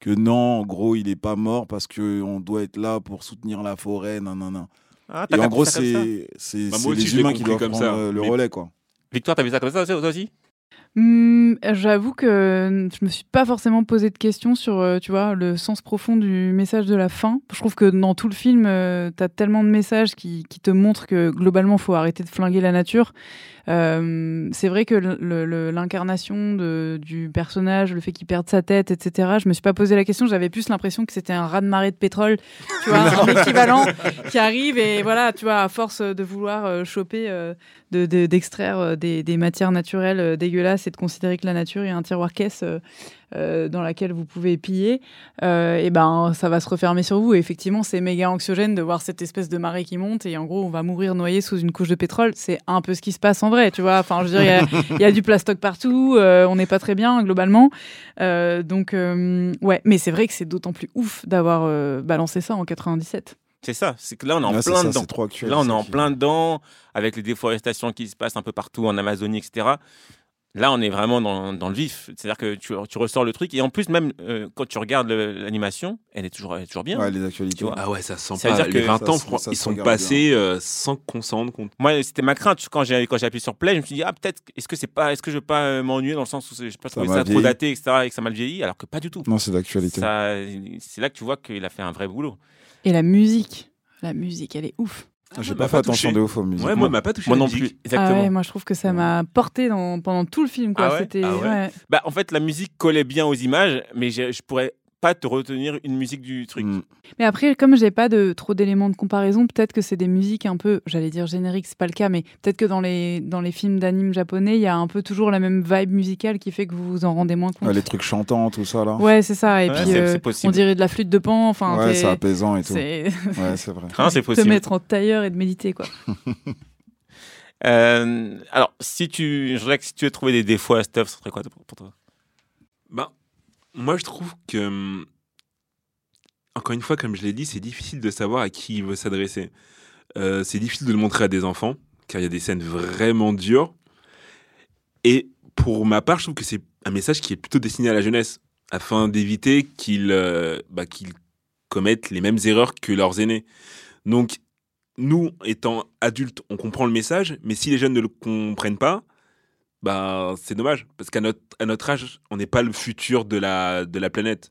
C: que non, en gros, il est pas mort parce qu'on doit être là pour soutenir la forêt, nan, nan, nan.
A: Ah,
C: Et en gros, c'est c'est-
B: Bah,
C: les humains qui doivent
B: comme
C: prendre
B: ça,
C: euh, le
B: mais-
C: relais, quoi.
A: Victoire, t'as vu ça comme ça, toi aussi?
D: Hmm, J'avoue que je me suis pas forcément posé de questions sur, euh, tu vois, le sens profond du message de la fin. Je trouve que dans tout le film, tu as tellement de messages qui, qui te montrent que globalement, faut arrêter de flinguer la nature. Euh, c'est vrai que l'incarnation du personnage, le fait qu'il perde sa tête, etc., je me suis pas posé la question. J'avais plus l'impression que c'était un raz de marée de pétrole, tu vois, *laughs* un équivalent qui arrive et voilà, tu vois, à force de vouloir euh, choper, euh, de- de- d'extraire euh, des, des matières naturelles euh, dégueulasses et de considérer que la nature est un tiroir caisse euh, dans laquelle vous pouvez piller, et ben ça va se refermer sur vous. Et effectivement, c'est méga anxiogène de voir cette espèce de marée qui monte et en gros, on va mourir noyé sous une couche de pétrole. C'est un peu ce qui se passe en vrai, tu vois. Enfin, je il y a- du plastoc partout, on n'est pas très bien globalement. Donc, ouais, mais c'est vrai que c'est d'autant plus ouf d'avoir balancé ça en 97.
A: C'est ça. C'est que là, on est en
C: Là,
A: plein
C: ça,
A: dedans.
C: c'est trop actuel.
A: Là, on est en
C: qui-
A: plein dedans, avec les déforestations qui se passent un peu partout en Amazonie, etc. Là, on est vraiment dans, dans le vif. C'est-à-dire que tu, tu ressors le truc. Et en plus, même euh, quand tu regardes l'animation, elle est toujours, elle est toujours bien.
C: Ouais, les actualités.
A: Tu vois?
B: Ah ouais, ça sent
A: Ça veut
B: pas.
A: dire
B: Les
A: que
B: 20
C: ça
B: ans, ils sont passés euh, sans qu'on s'en rende compte.
A: Moi, c'était ma crainte quand j'ai quand j'ai appuyé sur play. Je me suis dit ah peut-être est-ce que c'est pas est-ce que je vais pas euh, m'ennuyer dans le sens où c'est- je peux pas trouver ça trop daté etc et que ça m'a vieilli alors que pas du tout.
C: Non, c'est d'actualité.
A: C'est là que tu vois qu'il a fait un vrai boulot.
D: Et la musique, la musique, elle est ouf.
C: J'ai
B: m'a
C: pas
B: pas
C: fait attention
B: touché.
C: de ouf aux musiques.
B: Ouais, moi, elle m'a pas touché.
A: Moi non
B: musique.
A: plus. Exactement.
D: Ah ouais, moi je trouve que ça m'a porté dans, pendant tout le film. Quoi.
A: Ah ouais?
D: C'était
B: Ah ouais?
D: ouais.
A: Bah en fait la musique collait bien aux images, mais je, je pourrais pas te retenir une musique du truc.
C: Mm.
D: Mais après, comme j'ai pas de trop d'éléments de comparaison, peut-être que c'est des musiques un peu, j'allais dire génériques, c'est pas le cas, mais peut-être que dans les dans les films d'anime japonais, il y a un peu toujours la même vibe musicale qui fait que vous vous en rendez moins compte.
C: Ouais, les trucs chantants, tout ça, là.
D: Ouais, c'est ça. Et
A: Ouais,
D: puis euh, on dirait de la flûte de pan. Enfin,
C: Ouais, c'est apaisant et tout.
D: c'est
C: Ouais, *laughs* c'est vrai.
A: Hein, c'est
D: te
A: possible.
D: mettre en tailleur et de méditer quoi. *laughs*
A: Euh, alors si tu je dirais que si tu veux trouver des défauts à œuvre, ce serait quoi pour, pour toi?
B: Ben, Moi, je trouve que, encore une fois, comme je l'ai dit, c'est difficile de savoir à qui il veut s'adresser. Euh, c'est difficile de le montrer à des enfants, car il y a des scènes vraiment dures. Et pour ma part, je trouve que c'est un message qui est plutôt destiné à la jeunesse, afin d'éviter qu'ils euh, bah, commettent les mêmes erreurs que leurs aînés. Donc, nous, étant adultes, on comprend le message, mais si les jeunes ne le comprennent pas, bah, c'est dommage, parce qu'à notre, à notre âge, on n'est pas le futur de la, de la planète.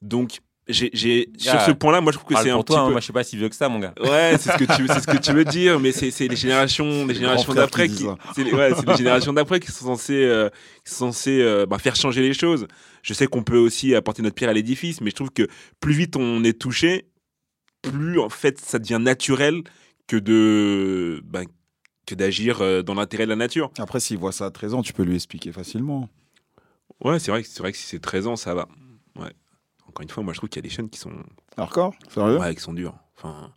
B: Donc, j'ai, j'ai, sur
A: Ah,
B: ce point-là, moi, je trouve que c'est un petit
A: toi, hein,
B: peu...
A: moi je suis pas si vieux que ça, mon gars.
B: Ouais, c'est ce que tu, *laughs* c'est ce que tu veux dire, mais c'est, c'est les générations, les générations d'après
C: qui
B: qui,
C: disent
B: c'est les, ouais, c'est les générations d'après qui sont censées, euh, qui sont censées euh, bah, faire changer les choses. Je sais qu'on peut aussi apporter notre pierre à l'édifice, mais je trouve que plus vite on est touché, plus en fait ça devient naturel que de, bah, d'agir euh, dans l'intérêt de la nature.
C: Après, s'il voit ça à 13 ans, tu peux lui expliquer facilement.
B: Ouais, c'est vrai vrai que si c'est 13 ans, ça va. Ouais. Encore une fois, moi je trouve qu'il y a des chaînes qui sont,
C: Hardcore Sérieux?
B: Ouais, qui sont dures. Enfin.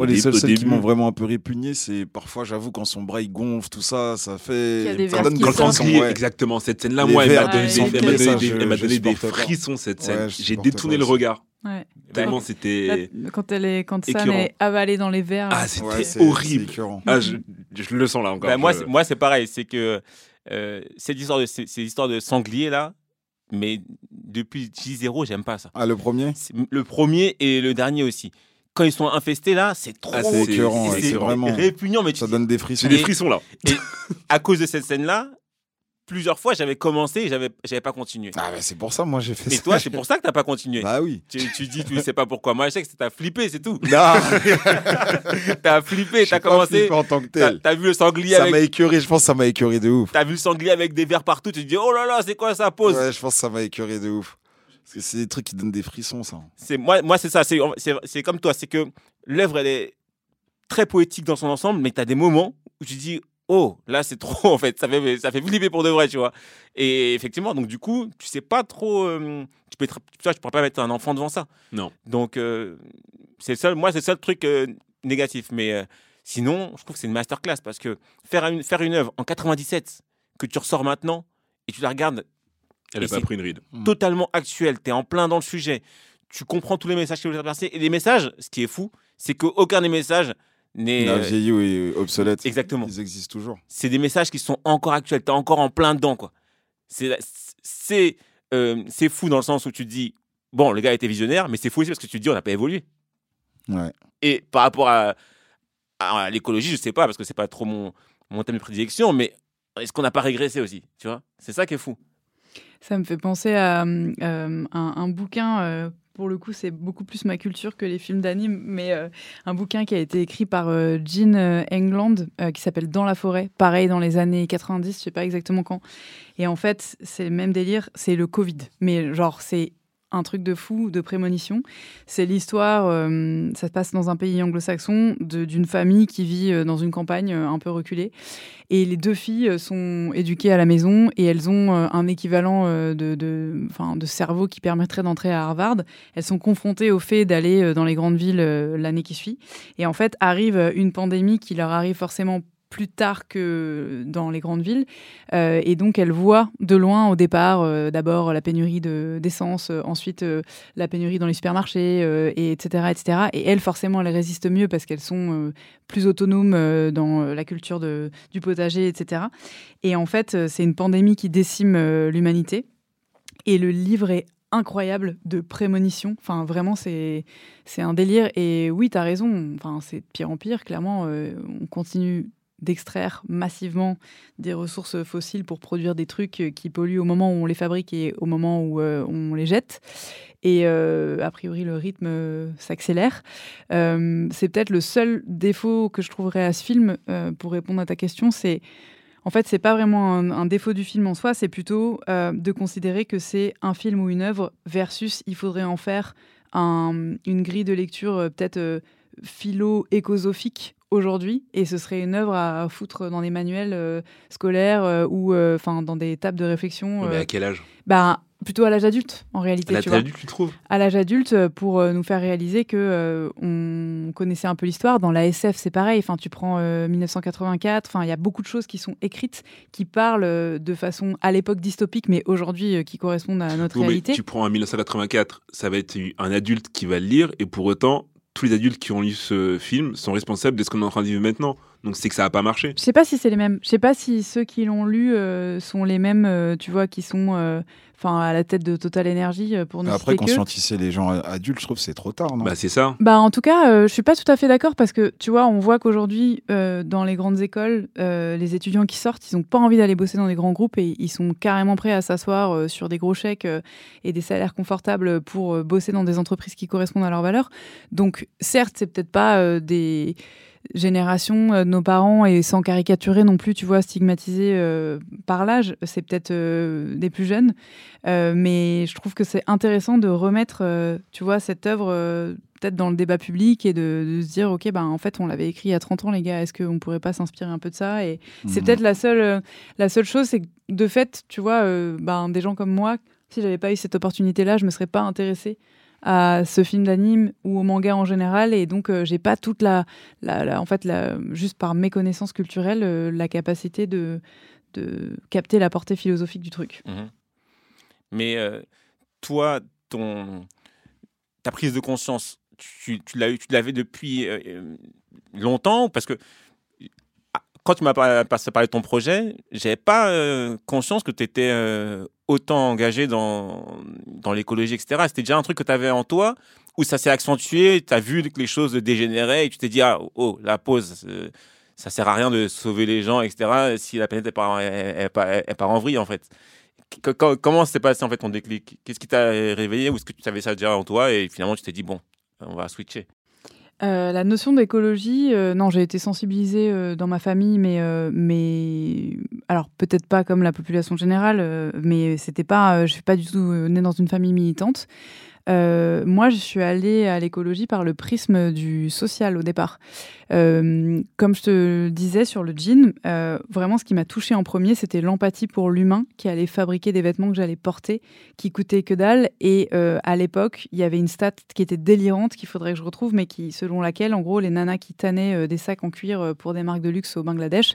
C: Ouais, les scènes qui
B: début-
C: m'ont vraiment un peu répugné, c'est parfois, j'avoue, quand son bras il gonfle, tout ça, ça fait.
D: Il y a des
C: ça
D: vers
C: donne
D: qui
C: des
B: Quand
C: ouais.
B: exactement, cette scène-là, moi, elle m'a donné, des- elle m'a donné
C: ça,
B: des-
C: je-
B: elle m'a
C: je
B: donné des
C: supporte pas.
B: frissons, cette scène.
C: Ouais,
B: J'ai détourné le regard.
D: Ouais.
B: Tellement c'était.
D: quand elle est, quand
B: écœurant.
D: est avalée dans les verres.
B: Ah, c'était horrible. Ah, je, je le sens là encore.
A: Bah, moi, moi, c'est pareil. C'est que euh, cette histoire de, ces, ces histoires de sangliers là, mais depuis J0, j'aime pas ça.
C: Ah, le premier?
A: Le premier et le dernier aussi. Quand ils sont infestés là, c'est trop
B: Ah,
C: C'est
B: c'est-
C: écœurant,
B: c'est-
C: ouais,
B: c'est
C: c'est vraiment.
A: répugnant. Mais tu
C: Ça donne des
B: J'ai
C: frissons.
B: des
A: Et-
B: frissons là.
A: à cause de cette scène là, plusieurs fois, j'avais commencé et j'avais, j'avais pas continué.
C: Ah, bah, c'est pour ça, moi, j'ai fait
A: Et
C: ça.
A: toi, c'est pour ça que t'as pas continué.
C: Bah oui.
A: Tu, tu dis, tu sais pas pourquoi. Moi, je sais que t'as flippé, c'est tout.
C: Non, *laughs*
A: T'as flippé,
C: j'ai
A: t'as commencé.
C: flippé en tant que
A: T'as,
C: tel.
A: t'as vu le sanglier
C: Ça
A: avec.
C: m'a écœuré, je pense que ça m'a écœuré de ouf.
A: T'as vu le sanglier avec des verres partout. Tu te dis, oh là là, c'est quoi ça pose
C: Ouais, je pense que ça m'a écœuré de ouf. Parce que c'est des trucs qui donnent des frissons, ça.
A: c'est moi, moi c'est ça. C'est, comme toi. C'est que l'œuvre, elle est très poétique dans son ensemble, mais t'as des moments où tu dis, oh, là, c'est trop *laughs* en fait. Ça fait, ça fait flipper pour de vrai, tu vois. Et effectivement, donc du coup, tu sais pas trop. euh, tu peux, être- tu vois, tu pourrais pas mettre un enfant devant ça.
B: Non.
A: Donc, euh, c'est le seul, moi, c'est le seul truc euh, négatif. Mais euh, sinon, je trouve que c'est une masterclass parce que faire une, faire une œuvre en 97 que tu ressors maintenant et tu la regardes
B: Elle a
A: Et
B: pas pris une ride.
C: Mm.
A: totalement actuelle, tu es en plein dans le sujet, tu comprends tous les messages qui veulent passer. Et les messages, ce qui est fou, c'est qu'aucun des messages n'est. Euh,
C: vieilli ou obsolète.
A: Exactement.
C: Ils existent toujours.
A: c'est des messages qui sont encore actuels, tu es encore en plein dedans. quoi. C'est c'est euh, c'est fou dans le sens où tu te dis, bon, le gars était visionnaire, mais c'est fou aussi parce que tu te dis, on n'a pas évolué.
C: Ouais.
A: Et par rapport à, à l'écologie, je sais pas, parce que c'est pas trop mon, mon thème de prédilection, mais est-ce qu'on n'a pas régressé aussi Tu vois? C'est ça qui est fou.
D: Ça me fait penser à euh, un, bouquin. euh, pour le coup, c'est beaucoup plus ma culture que les films d'anime, mais euh, un bouquin qui a été écrit par Jean England, qui s'appelle Dans la forêt. Pareil, dans les années 90, je sais pas exactement quand. Et en fait, c'est le même délire, c'est le Covid. Mais genre, c'est un truc de fou, de prémonition. C'est l'histoire, euh, ça se passe dans un pays anglo-saxon, d'une famille qui vit euh, dans une campagne euh, un peu reculée. Et les deux filles sont éduquées à la maison et elles ont un équivalent de, de, de cerveau qui permettrait d'entrer à Harvard. Elles sont confrontées au fait d'aller dans les grandes villes l'année qui suit. Et en fait, arrive une pandémie qui leur arrive forcément plus tard que dans les grandes villes. Euh, et donc, elles voient de loin, au départ, euh, d'abord la pénurie de- d'essence, euh, ensuite euh, la pénurie dans les supermarchés, et etc., etc. Et elles, forcément, elles résistent mieux parce qu'elles sont plus autonomes dans la culture de, du potager, etc. Et en fait, c'est une pandémie qui décime l'humanité. Et le livre est incroyable de prémonition. Enfin, vraiment, c'est un délire. Et oui, tu as raison. Enfin, c'est de pire en pire. Clairement, on continue d'extraire massivement des ressources fossiles pour produire des trucs euh, qui polluent au moment où on les fabrique et au moment où euh, on les jette. Et euh, a priori, le rythme s'accélère. C'est peut-être le seul défaut que je trouverais à ce film, pour répondre à ta question, c'est en fait, c'est pas vraiment un, un défaut du film en soi, c'est plutôt de considérer que c'est un film ou une œuvre versus il faudrait en faire un- une grille de lecture peut-être philo-écosophique aujourd'hui et ce serait une œuvre à foutre dans des manuels scolaires ou enfin dans des tables de réflexion.
B: mais à quel âge?
D: bah, plutôt à l'âge adulte en réalité.
B: À l'âge adulte, tu trouves?
D: À l'âge adulte, euh, pour euh, nous faire réaliser que euh, on connaissait un peu l'histoire. Dans la SF, c'est pareil. Enfin, tu prends 1984. Enfin, il y a beaucoup de choses qui sont écrites, qui parlent de façon à l'époque dystopique, mais aujourd'hui qui correspondent à notre réalité.
B: tu prends un 1984, ça va être un adulte qui va le lire, et pour autant, tous les adultes qui ont lu ce film sont responsables de ce qu'on est en train de vivre maintenant. Donc c'est que ça n'a pas marché.
D: Je sais pas si c'est les mêmes. Je sais pas si ceux qui l'ont lu sont les mêmes, tu vois, qui sont enfin à la tête de Total Energy euh, pour nous
C: Après, conscientiser les gens adultes, je trouve que c'est trop tard, non?
B: Bah c'est ça.
D: Bah en tout cas, euh, je suis pas tout à fait d'accord parce que tu vois, on voit qu'aujourd'hui euh, dans les grandes écoles, les étudiants qui sortent, ils ont pas envie d'aller bosser dans des grands groupes et ils sont carrément prêts à s'asseoir sur des gros chèques et des salaires confortables pour bosser dans des entreprises qui correspondent à leurs valeurs. Donc certes, c'est peut-être pas des génération euh, de nos parents et sans caricaturer non plus, tu vois, stigmatisés euh, par l'âge, c'est peut-être euh, des plus jeunes, mais je trouve que c'est intéressant de remettre, tu vois, cette œuvre peut-être dans le débat public et de, se dire, ok, ben en fait, on l'avait écrit il y a 30 ans, les gars, est-ce qu'on pourrait pas s'inspirer un peu de ça? Et c'est mmh. peut-être la seule, la seule chose, c'est que de fait, tu vois, ben, des gens comme moi, si j'avais pas eu cette opportunité-là, je me serais pas intéressée à ce film d'anime ou au manga en général et donc euh, j'ai pas toute la, en fait juste par mes connaissances culturelles euh, la capacité de, de capter la portée philosophique du truc.
A: Mhm. Mais euh, toi, ton ta prise de conscience, tu, tu l'avais depuis longtemps parce que quand tu m'as parlé de ton projet, j'avais pas conscience que tu étais autant engagé dans, l'écologie, etc. C'était déjà un truc que tu avais en toi où ça s'est accentué, tu as vu que les choses dégénéraient et tu t'es dit, ah, oh, la pause, euh, ça sert à rien de sauver les gens, etc. si la planète est pas, en vrille, en fait. comment s'est passé en fait ton déclic? Qu'est-ce qui t'a réveillé ou est-ce que tu savais ça déjà en toi et finalement tu t'es dit, bon, on va switcher?
D: Euh, la notion d'écologie, euh, non, j'ai été sensibilisée euh, dans ma famille, mais, mais alors peut-être pas comme la population générale, mais c'était pas, je suis pas du tout née dans une famille militante. Euh, moi, je suis allée à l'écologie par le prisme du social au départ. Euh, comme je te disais sur le jean, euh, vraiment ce qui m'a touchée en premier, c'était l'empathie pour l'humain qui allait fabriquer des vêtements que j'allais porter, qui coûtaient que dalle. Et à l'époque, il y avait une stat qui était délirante, qu'il faudrait que je retrouve, mais qui, selon laquelle, en gros, les nanas qui tannaient des sacs en cuir pour des marques de luxe au Bangladesh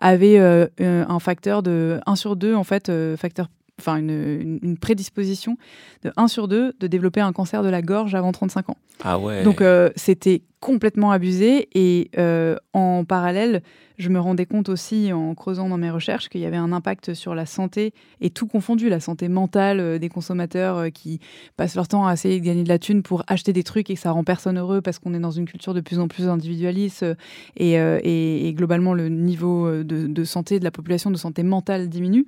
D: avaient un facteur de 1 sur 2, en fait, facteur enfin une, prédisposition de 1 sur 2 de développer un cancer de la gorge avant 35 ans.
A: Ah ouais.
D: Donc euh, c'était complètement abusé et euh, en parallèle, je me rendais compte aussi en creusant dans mes recherches qu'il y avait un impact sur la santé et tout confondu, la santé mentale euh, des consommateurs euh, qui passent leur temps à essayer de gagner de la thune pour acheter des trucs et que ça rend personne heureux parce qu'on est dans une culture de plus en plus individualiste euh, et, et, globalement le niveau de, santé de la population de santé mentale diminue,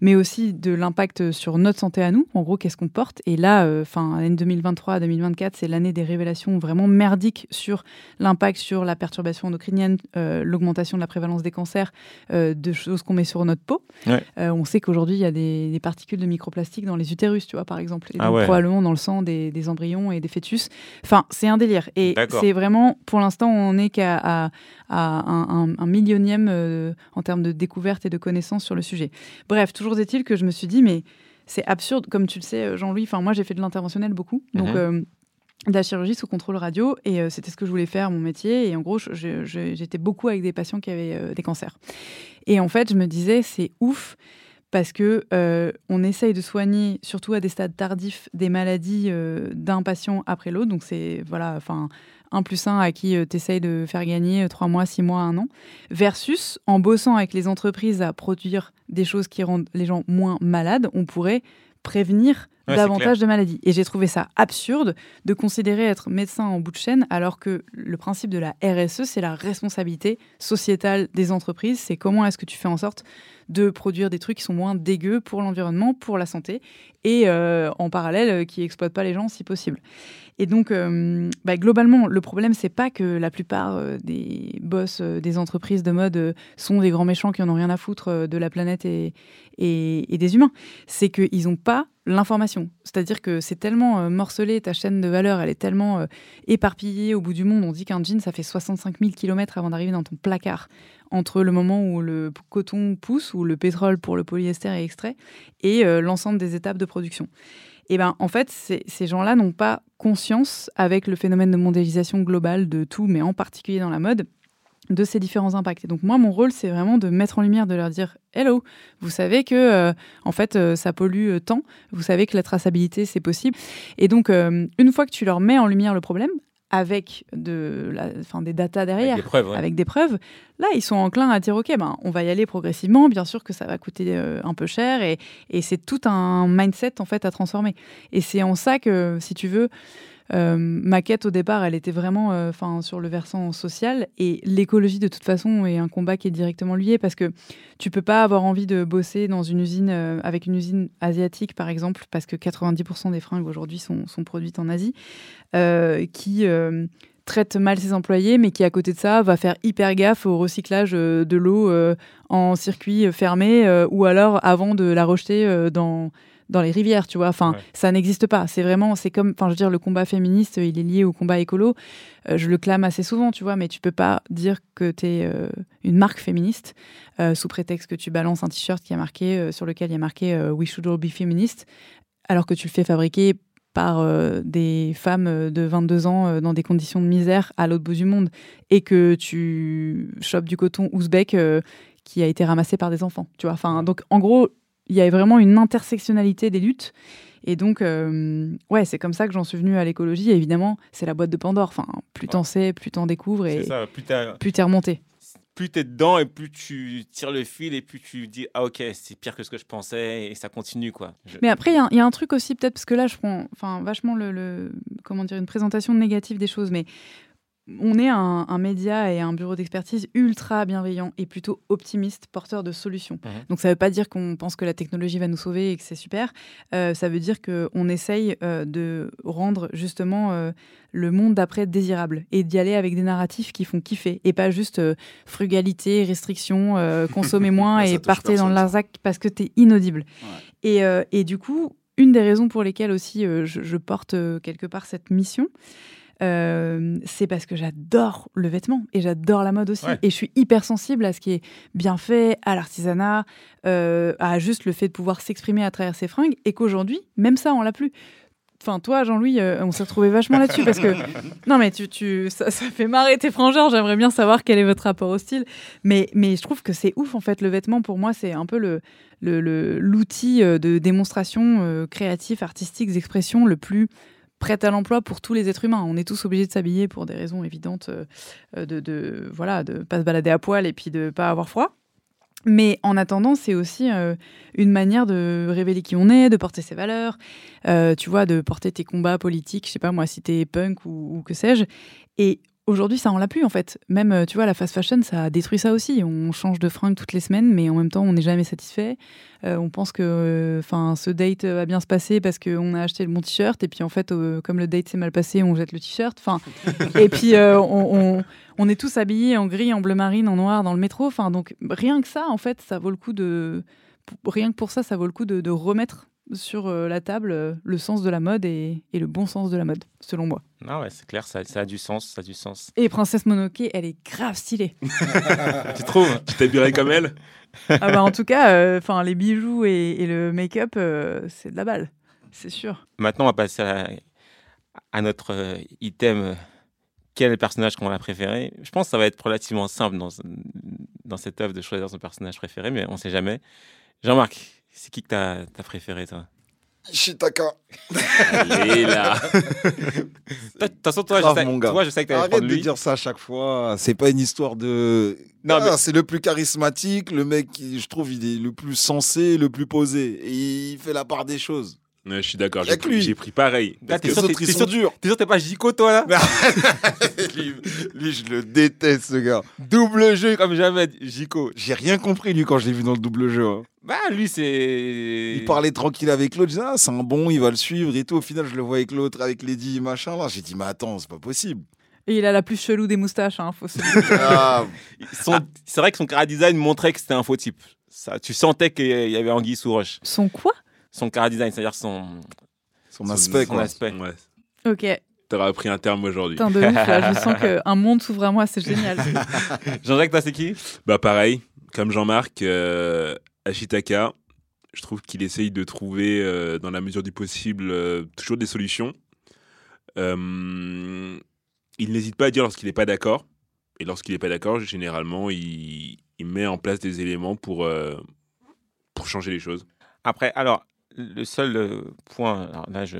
D: mais aussi de l'impact sur notre santé à nous. En gros, qu'est-ce qu'on porte? Et là, enfin, l'année 2023 2024, c'est l'année des révélations vraiment merdiques sur l'impact sur la perturbation endocrinienne, l'augmentation de la prévalence des cancers euh, de choses qu'on met sur notre peau. Euh, on sait qu'aujourd'hui, il y a des, particules de microplastique dans les utérus, tu vois, par exemple, et ah probablement dans le sang des, embryons et des fœtus. Enfin, c'est un délire. Et c'est vraiment, pour l'instant, on n'est qu'à un, millionième euh, en termes de découverte et de connaissances sur le sujet. Bref, toujours est-il que je me suis dit, mais c'est absurde, comme tu le sais, Jean-Louis. Enfin, moi, j'ai fait de l'interventionnel beaucoup. Donc, mhm de la chirurgie sous contrôle radio et euh, c'était ce que je voulais faire mon métier. Et en gros j'étais beaucoup avec des patients qui avaient euh, des cancers. Et en fait je me disais c'est ouf parce que euh, on essaye de soigner surtout à des stades tardifs des maladies d'un patient après l'autre. Donc c'est voilà enfin un plus un à qui tu essayes de faire gagner trois mois, six mois, un an, versus en bossant avec les entreprises à produire des choses qui rendent les gens moins malades, on pourrait prévenir davantage de maladies. Et j'ai trouvé ça absurde de considérer être médecin en bout de chaîne alors que le principe de la RSE, c'est la responsabilité sociétale des entreprises. C'est comment est-ce que tu fais en sorte de produire des trucs qui sont moins dégueux pour l'environnement, pour la santé, et euh, en parallèle euh, qui exploitent pas les gens si possible. Et donc, euh, bah, globalement, le problème, c'est pas que la plupart des boss des entreprises de mode sont des grands méchants qui en ont rien à foutre de la planète et, et, des humains. C'est qu'ils n'ont pas l'information. C'est-à-dire que c'est tellement euh, morcelé, ta chaîne de valeur, elle est tellement euh, éparpillée au bout du monde. On dit qu'un jean, ça fait 65 000 km avant d'arriver dans ton placard, entre le moment où le coton pousse, où le pétrole pour le polyester est extrait, et euh, l'ensemble des étapes de production. Et ben, en fait, ces gens-là n'ont pas conscience, avec le phénomène de mondialisation globale de tout, mais en particulier dans la mode, de ces différents impacts. Et donc moi, mon rôle, c'est vraiment de mettre en lumière, de leur dire Hello, vous savez que euh, en fait, euh, ça pollue euh, tant. Vous savez que la traçabilité, c'est possible. Et donc, une fois que tu leur mets en lumière le problème, avec de la, fin, des datas derrière, avec des, preuves, là, ils sont enclins à dire, OK, ben, on va y aller progressivement, bien sûr que ça va coûter un peu cher, et, et c'est tout un mindset, en fait, à transformer. Et c'est en ça que, si tu veux, euh, ma quête au départ, elle était vraiment euh, sur le versant social. Et l'écologie de toute façon est un combat qui est directement lié parce que tu peux pas avoir envie de bosser dans une usine euh, avec une usine asiatique par exemple parce que 90% des fringues aujourd'hui sont, sont, produites en Asie qui traite mal ses employés, mais qui à côté de ça va faire hyper gaffe au recyclage de l'eau en circuit fermé ou alors avant de la rejeter dans dans les rivières, tu vois. Enfin, ça n'existe pas. C'est vraiment, c'est comme, enfin, je veux dire, le combat féministe, il est lié au combat écolo. Euh, je le clame assez souvent, tu vois, mais tu peux pas dire que tu es euh, une marque féministe euh, sous prétexte que tu balances un t-shirt qui a marqué, sur lequel il y a marqué We should all be feminist, alors que tu le fais fabriquer par des femmes de 22 ans dans des conditions de misère à l'autre bout du monde et que tu chopes du coton ouzbek qui a été ramassé par des enfants, tu vois. Enfin, donc en gros, il y a vraiment une intersectionnalité des luttes. Et donc, euh, ouais, c'est comme ça que j'en suis venue à l'écologie. évidemment, c'est la boîte de Pandore. Enfin, plus t'en sais, plus t'en découvres et ça, plus t'es remonté.
A: Plus t'es dedans et plus tu tires le fil et plus tu dis ah ok c'est pire que ce que je pensais et ça continue quoi.
D: Mais après il y, y, a un truc aussi peut-être parce que là je prends enfin vachement le, le, comment dire une présentation négative des choses mais on est un, média et un bureau d'expertise ultra bienveillant et plutôt optimiste, porteur de solutions. Mhm. Donc ça ne veut pas dire qu'on pense que la technologie va nous sauver et que c'est super. Euh, ça veut dire qu'on essaye euh, de rendre justement euh, le monde d'après désirable et d'y aller avec des narratifs qui font kiffer et pas juste frugalité, restriction, *laughs* consommer moins et partez dans le Larzac parce que tu es inaudible. Et, du coup, une des raisons pour lesquelles aussi je porte quelque part cette mission, euh, c'est parce que j'adore le vêtement et j'adore la mode aussi. Et je suis hyper sensible à ce qui est bien fait, à l'artisanat, euh, à juste le fait de pouvoir s'exprimer à travers ses fringues. Et qu'aujourd'hui, même ça, on l'a plus. Enfin, toi, Jean-Louis, euh, on s'est retrouvé vachement là-dessus parce que *laughs* non, mais tu, tu ça, fait marrer tes frangeurs. J'aimerais bien savoir quel est votre rapport au style, mais mais je trouve que c'est ouf en fait. Le vêtement, pour moi, c'est un peu le l'outil de démonstration créative, artistique, d'expression le plus prête à l'emploi pour tous les êtres humains. On est tous obligés de s'habiller pour des raisons évidentes euh, de, de voilà de pas se balader à poil et puis de pas avoir froid. Mais en attendant, c'est aussi euh, une manière de révéler qui on est, de porter ses valeurs, euh, tu vois, de porter tes combats politiques, je sais pas moi, si t'es punk ou, ou que sais-je. Et Aujourd'hui, ça en l'a plus en fait. Même, euh, tu vois, la fast fashion, ça a détruit ça aussi. On change de fringues toutes les semaines, mais en même temps, on n'est jamais satisfait. Euh, on pense que, euh, ce date va bien se passer parce qu'on a acheté le bon t-shirt, et puis en fait, comme le date s'est mal passé, on jette le t-shirt. Enfin, *laughs* et puis on, on, est tous habillés en gris, en bleu marine, en noir dans le métro. Enfin, donc rien que ça, en fait, ça vaut le coup de, rien que pour ça, ça vaut le coup de, de remettre sur euh, la table euh, le sens de la mode et, le bon sens de la mode, selon moi.
A: Ah ouais, c'est clair, ça, a du sens, ça a du sens.
D: Et Princesse Mononoke, elle est grave stylée. *laughs*
A: tu trouves
B: Tu t'habillerais comme elle
D: ah bah En tout cas, euh, enfin les bijoux et, le make-up, c'est de la balle, c'est sûr.
A: Maintenant, on va passer à, notre item. Quel est le personnage qu'on a préféré Je pense que ça va être relativement simple dans, dans cette œuvre de choisir son personnage préféré, mais on ne sait jamais. Jean-Marc, c'est qui que t'as as préféré, toi?
C: Ishitaka.
A: Il là. *laughs* De toute façon, toi, je sais, toi, je sais que
C: Arrête de dire ça à chaque fois. C'est pas une histoire de. Non, ah, mais... c'est le plus charismatique. Le mec, je trouve, il est le plus sensé, le plus posé. Et il fait la part des choses.
B: Je suis d'accord, j'ai pris, pris, pareil.
C: T'es sûr, t'es sûr,
A: t'es pas Jico, toi, là? *laughs*
C: Lui, lui, je le déteste, ce gars.
A: Double jeu comme jamais, Jico.
C: J'ai rien compris, lui, quand je l'ai vu dans le double jeu. Hein.
A: Bah, lui, c'est.
C: Il parlait tranquille avec l'autre, je disais, ah, c'est un bon, il va le suivre et tout. Au final, je le vois avec l'autre, avec Lady machin, là. J'ai dit, mais attends, c'est pas possible.
D: Et il a la plus chelou des moustaches, hein, faut se *laughs*
A: ah. C'est vrai que son cara design montrait que c'était un faux type. ça, tu sentais qu'il y avait anguille sous roche.
D: Son quoi?
A: Son car design, c'est-à-dire son,
C: Son aspect,
A: son
C: quoi.
A: aspect.
B: Ouais.
D: Ok.
B: T'auras appris un terme aujourd'hui.
D: Putain de ouf, là, je sens qu'un *laughs* monde s'ouvre à moi, c'est génial. *laughs*
A: Jean-Jacques, toi, c'est qui?
B: Bah pareil, comme Jean-Marc, euh, Ashitaka, je trouve qu'il essaye de trouver, euh, dans la mesure du possible, euh, toujours des solutions. Euh, il n'hésite pas à dire lorsqu'il n'est pas d'accord. Et lorsqu'il n'est pas d'accord, généralement, il, il met en place des éléments pour, euh, pour changer les choses.
A: Après, alors, le seul euh, point, alors là, je.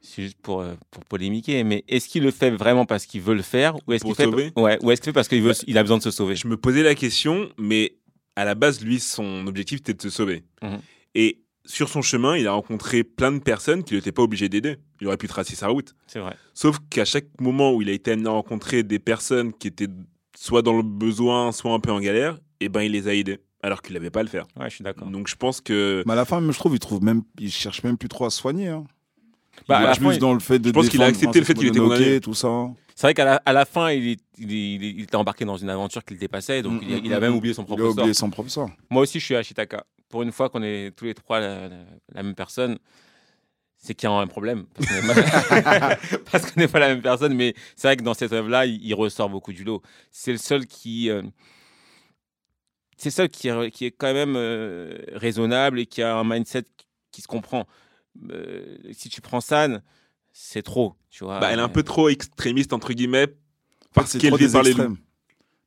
A: C'est juste pour, euh, pour polémiquer, mais est-ce qu'il le fait vraiment parce qu'il veut le faire ou est-ce qu'il fait
B: sauver
A: ouais, ou est-ce qu'il fait parce qu'il veut, il a besoin de se sauver?
B: Je me posais la question, mais à la base, lui, son objectif, c'était de se sauver.
A: Mhm.
B: Et sur son chemin, il a rencontré plein de personnes qu'il n'était pas obligé d'aider. Il aurait pu tracer sa route.
A: C'est vrai.
B: Sauf qu'à chaque moment où il a été amené à rencontrer des personnes qui étaient soit dans le besoin, soit un peu en galère, et ben il les a aidés, alors qu'il n'avait pas à le faire.
A: Ouais, je suis d'accord.
B: Donc je pense que
C: Mais à la fin, même, je trouve, il trouve même, il cherche même plus trop à se soigner. Hein.
A: Bah,
C: il
A: à la
C: plus
A: il-
C: dans le fait de.
B: Je pense qu'il a accepté le fait qu'il était.
C: Mononoke, tout ça.
A: C'est vrai qu'à la, à la fin, il, est- il, il il était embarqué dans une aventure qu'il dépassait, donc
C: Mm,
A: il, a,
C: mm,
A: il a même
C: mm.
A: oublié son
C: Il
A: propre
C: a
A: sort.
C: oublié son propre sort.
A: Moi aussi, je suis Ashitaka. Pour une fois qu'on est tous les trois la, la- la même personne, c'est qu'il y a un problème. Parce qu'on n'est pas, *laughs* *laughs* parce qu'on n'est pas la même personne, mais c'est vrai que dans cette œuvre-là, il, il ressort beaucoup du lot. C'est le seul qui. euh, c'est seul qui est, qui est quand même euh, raisonnable et qui a un mindset qui se comprend. Euh, si tu prends San, c'est trop. Tu vois.
B: bah, elle est un peu trop extrémiste, entre guillemets, parce qu'elle vit par les loups.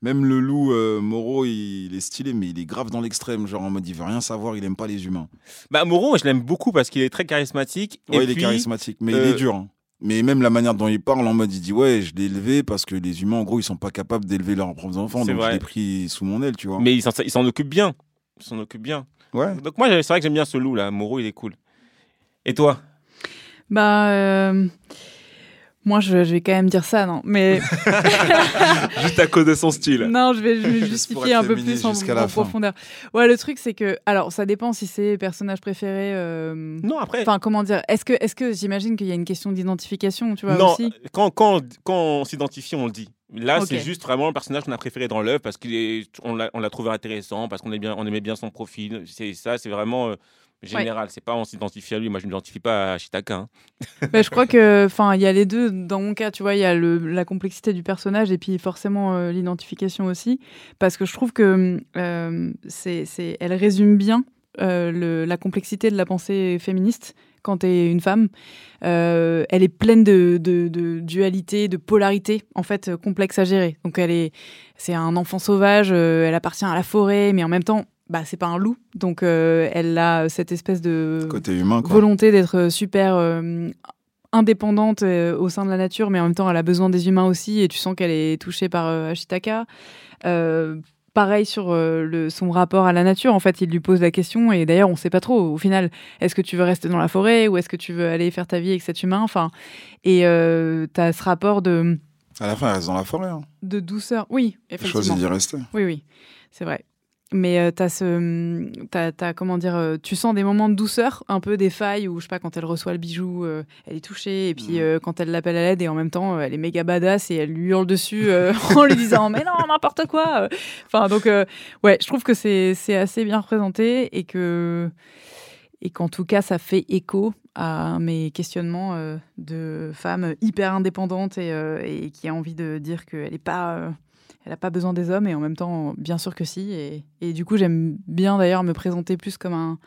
C: Même le loup euh, Moreau, il, il est stylé, mais il est grave dans l'extrême. Genre en mode, il veut rien savoir, il aime pas les humains.
A: Bah, Moreau, je l'aime beaucoup parce qu'il est très charismatique.
C: Ouais,
A: et
C: il est charismatique, mais il est dur. hein. Mais même la manière dont il parle, en mode, il dit Ouais, je l'ai élevé parce que les humains, en gros, ils sont pas capables d'élever leurs propres enfants. Donc
A: vrai.
C: je l'ai pris sous mon aile, tu vois.
A: Mais il s'en, il s'en occupe bien. Il s'en occupe bien.
C: Ouais.
A: Donc moi, c'est vrai que j'aime bien ce loup là. Moreau, il est cool. Et toi?
D: Bah, euh, moi, je, je vais quand même dire ça, non. Mais *laughs* *laughs*
B: Juste à cause de son style.
D: non, je vais, je vais *laughs*
C: pour
D: justifier un peu plus en, profondeur. Ouais, le truc, c'est que. Alors, ça dépend si c'est personnage préféré. euh,
A: Non, après.
D: Enfin, comment dire Est-ce que, est-ce que j'imagine qu'il y a une question d'identification, tu vois
A: non,
D: aussi
A: quand, quand, quand on s'identifie, on le dit. Là, c'est juste vraiment le personnage qu'on a préféré dans l'œuvre parce qu'on l'a, on l'a trouvé intéressant, parce qu'on est bien, on aimait bien son profil. C'est ça, c'est vraiment euh, général. C'est pas on s'identifie à lui. Moi, je ne m'identifie pas à Shitaka. hein. *laughs*
D: Bah, je crois que, *laughs* enfin, il y a les deux. Dans mon cas, tu vois, il y a le, la complexité du personnage et puis forcément euh, l'identification aussi, parce que je trouve que euh, c'est, elle résume bien euh, le- la complexité de la pensée féministe quand tu es une femme. Euh, elle est pleine de, de, de dualité, de polarité, en fait, complexe à gérer. Donc, elle est, c'est un enfant sauvage, euh, elle appartient à la forêt, mais en même temps, bah, c'est pas un loup. Donc, euh, elle a cette espèce de
C: Côté humain, quoi.
D: volonté d'être super euh, indépendante euh, au sein de la nature, mais en même temps, elle a besoin des humains aussi, et tu sens qu'elle est touchée par euh, Ashitaka. Euh, pareil sur euh, le, son rapport à la nature, en fait, il lui pose la question, et d'ailleurs, on sait pas trop, au final, est-ce que tu veux rester dans la forêt, ou est-ce que tu veux aller faire ta vie avec cet humain enfin, Et tu as ce rapport de,
C: À la fin, elle reste dans la forêt. Hein.
D: de douceur. Oui,
C: Elle choisit
D: effectivement.
C: d'y rester.
D: Oui, oui, c'est vrai. Mais euh, t'as ce, t'as, t'as, comment dire, euh, tu sens des moments de douceur, un peu des failles où je sais pas quand elle reçoit le bijou, euh, elle est touchée et puis euh, quand elle l'appelle à l'aide et en même temps elle est méga badass et elle lui hurle dessus euh, *laughs* en lui disant mais non n'importe quoi. Enfin donc ouais, je trouve que c'est c'est assez bien représenté et que et qu'en tout cas ça fait écho à mes questionnements de femme hyper indépendante et, et qui a envie de dire qu'elle est pas elle n'a pas besoin des hommes et en même temps, bien sûr que si. Et, et du coup, j'aime bien d'ailleurs me présenter plus comme un,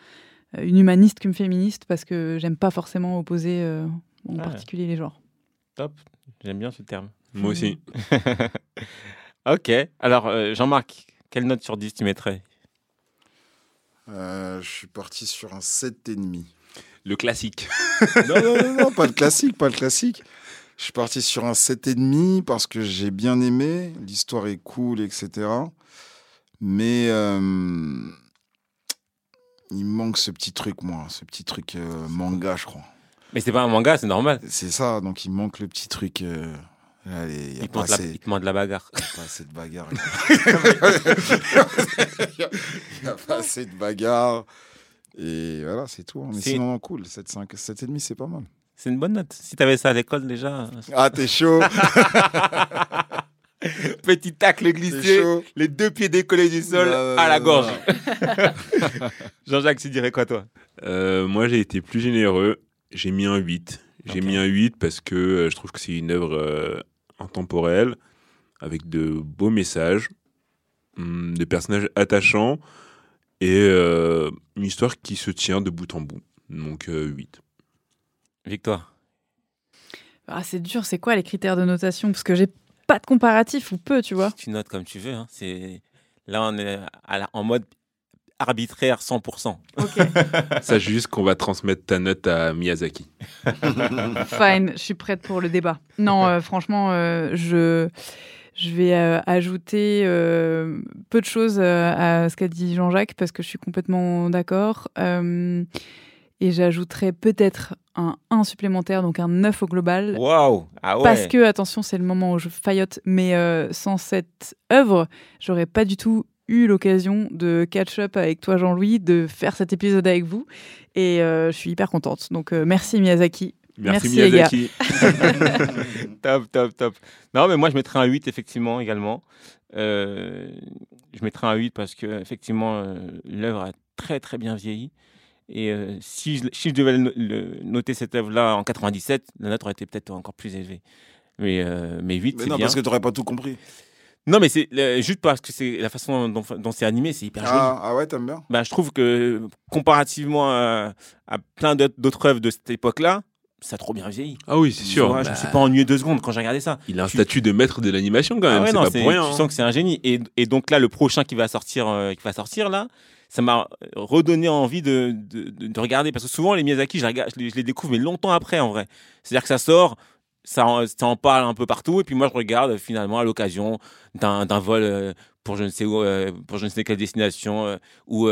D: euh, une humaniste qu'une féministe parce que j'aime pas forcément opposer euh, en particulier les genres.
A: Top. J'aime bien ce terme.
B: Moi aussi. *laughs*
A: ok. Alors, euh, Jean-Marc, quelle note sur 10 tu mettrais?
C: Euh, je suis parti sur un 7,5.
B: Le classique.
C: non, non, non, non, pas le classique, pas le classique. Je suis parti sur un 7,5 parce que j'ai bien aimé. L'histoire est cool, etc. Mais euh, il manque ce petit truc, moi. Ce petit truc euh, manga, je crois.
A: Mais c'est pas un manga, c'est normal.
C: C'est ça, donc il manque le petit truc. euh, allez, il y a
A: Il te
C: pas
A: la-
C: assez-
A: il te demande de la bagarre.
C: il y a pas assez de bagarre. *laughs* Il n'y a pas assez de bagarre. Et voilà, c'est tout. hein. Mais sinon, non, cool. 7,5, 7,5, c'est pas mal.
A: C'est une bonne note. Si t'avais ça à l'école déjà.
C: Ah, t'es chaud *laughs*
A: Petit tacle glissé, les deux pieds décollés du sol à la gorge. *laughs* Jean-Jacques, tu dirais quoi toi?
B: Euh, Moi, j'ai été plus généreux. J'ai mis un 8. J'ai mis un 8 parce que euh, je trouve que c'est une œuvre euh, intemporelle, avec de beaux messages, hum, des personnages attachants et une histoire qui se tient de bout en bout. Donc 8.
A: Victoire
D: ah, C'est dur, c'est quoi les critères de notation? Parce que j'ai pas de comparatif ou peu, tu vois.
A: Tu notes comme tu veux. Hein. C'est là on est en mode arbitraire 100%.
B: Ok. *laughs* Sache juste qu'on va transmettre ta note à Miyazaki. *laughs*
D: Fine, je suis prête pour le débat. Non, euh, franchement, euh, je je vais euh, ajouter peu de choses à ce qu'a dit Jean-Jacques parce que je suis complètement d'accord. Et j'ajouterais peut-être un 1 supplémentaire, donc un 9 au global.
A: Waouh ah
D: Parce que, attention, c'est le moment où je faillote, mais euh, sans cette œuvre, j'aurais pas du tout eu l'occasion de catch-up avec toi, Jean-Louis, de faire cet épisode avec vous. Et euh, je suis hyper contente. Donc, euh, merci Miyazaki.
B: Merci, Miyazaki. *laughs*
A: top, top, top. Non, mais moi, je mettrais un 8, effectivement, également. je mettrais un 8 parce que, effectivement, l'œuvre a très, très bien vieilli. Et euh, si, je, si, je, devais noter cette œuvre-là en 97, la note aurait été peut-être encore plus élevée. Mais, euh, mais 8, c'est bien.
C: Non, parce que tu n'aurais pas tout compris.
A: Non, mais c'est juste parce que c'est la façon dont, dont c'est animé, c'est hyper joli.
C: Ah, ah ouais, t'aimes bien
A: bah, Je trouve que comparativement à, plein d'autres œuvres de cette époque-là, ça a trop bien vieilli.
B: Ah oui, c'est sûr.
A: je ne me suis pas ennuyé deux secondes quand j'ai regardé ça.
B: Il a un statut de maître de l'animation quand même. Ah c'est pas pour rien.
A: Tu sens que c'est un génie. Et, et, donc là, le prochain qui va sortir, euh, qui va sortir là, ça m'a redonné envie de, de, regarder. Parce que souvent, les Miyazaki, je, je, les, découvre, mais longtemps après, en vrai. C'est-à-dire que ça sort, ça en, ça en, parle un peu partout, et puis moi, je regarde finalement à l'occasion d'un vol euh, pour je ne sais où, euh, pour je ne sais quelle destination, euh, ou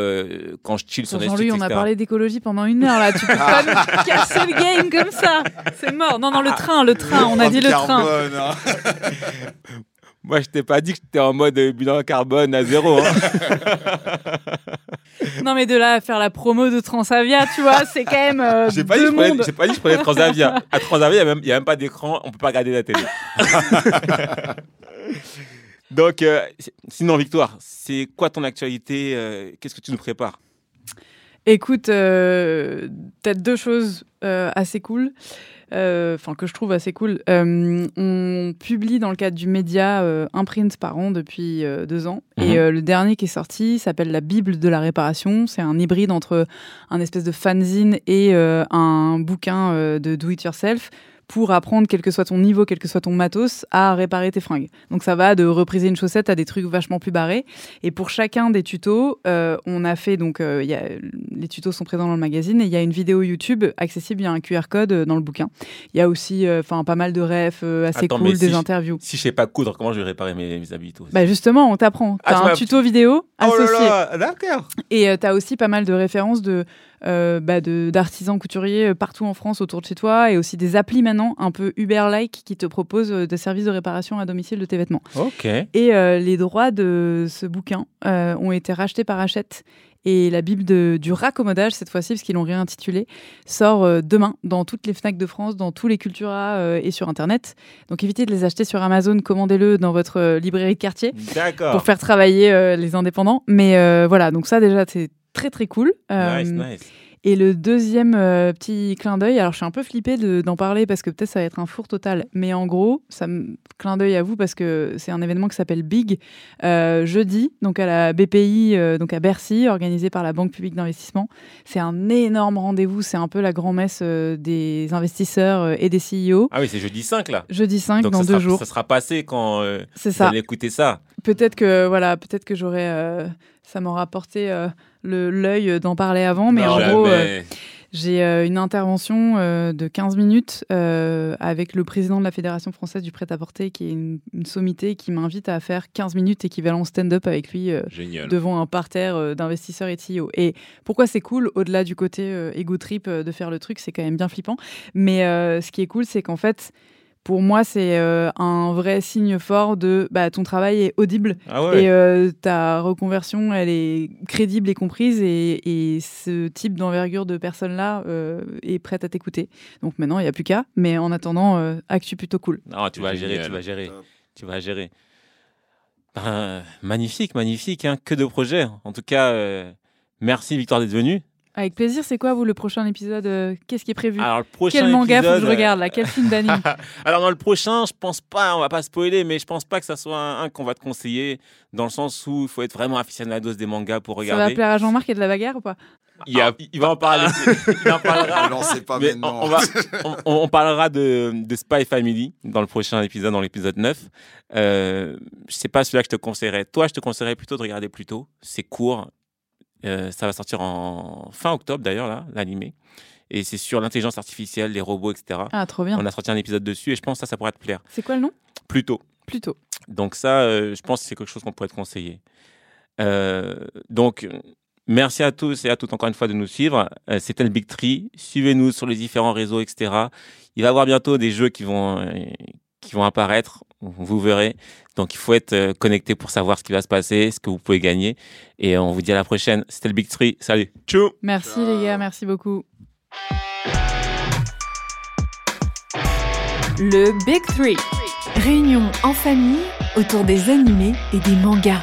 A: quand je chill sur Netflix.
D: Jean-Louis, on a parlé d'écologie pendant une heure là. Tu peux pas me *laughs* casser le game comme ça. C'est mort. Non, non, le train, le train. On a dit le train.
A: Moi, je t'ai pas dit que j'étais en mode bilan carbone à zéro. Hein. *laughs*
D: non, mais de là à faire la promo de Transavia, tu vois, c'est quand même. Euh,
A: j'ai pas, pas dit que je prenais Transavia. *laughs* À Transavia, il n'y a, même pas d'écran, on peut pas regarder la télé. *laughs* Donc, euh, sinon, Victoire, c'est quoi ton actualité euh, Qu'est-ce que tu nous prépares?
D: Écoute, peut-être deux choses assez cool. Euh, enfin que je trouve assez cool. Euh, on publie dans le cadre du média euh, un print par an depuis deux ans. Et mhm. le dernier qui est sorti s'appelle La Bible de la réparation. C'est un hybride entre un espèce de fanzine et un bouquin de do it yourself pour apprendre, quel que soit ton niveau, quel que soit ton matos, à réparer tes fringues. Donc ça va de repriser une chaussette à des trucs vachement plus barrés. Et pour chacun des tutos, euh, on a fait donc euh, y a, les tutos sont présents dans le magazine et il y a une vidéo YouTube accessible, il y a un QR code euh, dans le bouquin. Il y a aussi enfin pas mal de refs assez cool, des interviews.
A: si je sais pas coudre, comment je vais réparer mes, mes habits
D: Bah justement, on t'apprend. Ah, T'as un tuto vidéo oh associé.
A: d'accord.
D: Et tu as aussi pas mal de références de euh, bah, d'artisans couturiers euh, partout en France autour de chez toi et aussi des applis maintenant un peu Uber-like qui te proposent euh, des services de réparation à domicile de tes vêtements.
A: Ok.
D: Et les droits de ce bouquin ont été rachetés par Hachette et la Bible du raccommodage, cette fois-ci, parce qu'ils l'ont réintitulé, sort demain dans toutes les FNAC de France, dans tous les Cultura et sur Internet. Donc évitez de les acheter sur Amazon, commandez-le dans votre librairie de quartier pour faire travailler les indépendants. Mais voilà, donc ça déjà, c'est très très cool.
A: Nice, euh, nice.
D: Et le deuxième euh, petit clin d'œil, alors je suis un peu flippée d'en parler parce que peut-être ça va être un four total, mais en gros, ça me clin d'œil à vous parce que c'est un événement qui s'appelle Big euh, jeudi, donc à la BPI, donc à Bercy, organisé par la Banque publique d'investissement. C'est un énorme rendez-vous, c'est un peu la grand-messe des investisseurs et des CEO.
A: Ah oui, c'est jeudi 5 là.
D: Jeudi 5 dans deux jours.
A: Ça sera passé quand vous ça. allez écouter ça.
D: Peut-être que voilà, peut-être que j'aurais ça m'aura apporté euh, l'œil d'en parler avant, mais en gros, euh, j'ai euh, une intervention de 15 minutes avec le président de la Fédération française du prêt-à-porter, qui est une, sommité qui m'invite à faire 15 minutes équivalent stand-up avec lui devant un parterre d'investisseurs et de CEO. Et pourquoi c'est cool, au-delà du côté ego trip de faire le truc, c'est quand même bien flippant. Mais ce qui est cool, c'est qu'en fait, pour moi, c'est euh, un vrai signe fort de bah, ton travail est audible
A: ah
D: et euh, ta reconversion, elle est crédible et comprise et, ce type d'envergure de personne-là euh, est prête à t'écouter. Donc maintenant, il n'y a plus qu'à, mais en attendant, actu plutôt cool.
A: Non, tu vas gérer, tu vas gérer, tu vas gérer. Ben, magnifique, magnifique, hein, que de projets. En tout cas, euh, merci Victoire d'être venue.
D: Avec plaisir, c'est quoi vous le prochain épisode euh, Qu'est-ce qui est prévu
A: Alors le prochain
D: Quel manga faut que je
A: épisode,
D: regarde là? Quel film d'anime? *laughs*
A: Alors dans le prochain, je pense pas, on va pas spoiler, mais je pense pas que ça soit un, un qu'on va te conseiller, dans le sens où il faut être vraiment aficionado des mangas pour
D: Ça va
A: regarder.
D: plaire à Jean-Marc et de la bagarre ou pas?
B: Il y a
A: Ah, il va en parler. *laughs* il en parlera.
C: Lancez pas
A: Mais
C: maintenant.
A: on, on va- *laughs* on- on- on parlera de, de Spy Family dans le prochain épisode, dans l'épisode 9. Euh, je sais pas celui-là que je te conseillerais. Toi, je te conseillerais plutôt de regarder plus tôt. C'est court. Euh, ça va sortir en fin octobre d'ailleurs, là, l'animé. Et c'est sur l'intelligence artificielle, les robots, etc.
D: Ah, trop bien.
A: On a sorti un épisode dessus et je pense que ça, ça pourrait te plaire.
D: C'est quoi le nom?
A: Plus tôt.
D: Plutôt.
A: Donc ça, euh, je pense que c'est quelque chose qu'on pourrait te conseiller. Euh, donc, merci à tous et à toutes encore une fois de nous suivre. C'était le Big Tree. Suivez-nous sur les différents réseaux, etc. Il va y avoir bientôt des jeux qui vont, qui vont apparaître. Vous verrez. Donc, il faut être euh, connecté pour savoir ce qui va se passer, ce que vous pouvez gagner. Et on vous dit à la prochaine. C'était le Big Tree. Salut. Tchou
D: Merci les gars, merci beaucoup.
E: Le Big Three. Réunion en famille autour des animés et des mangas.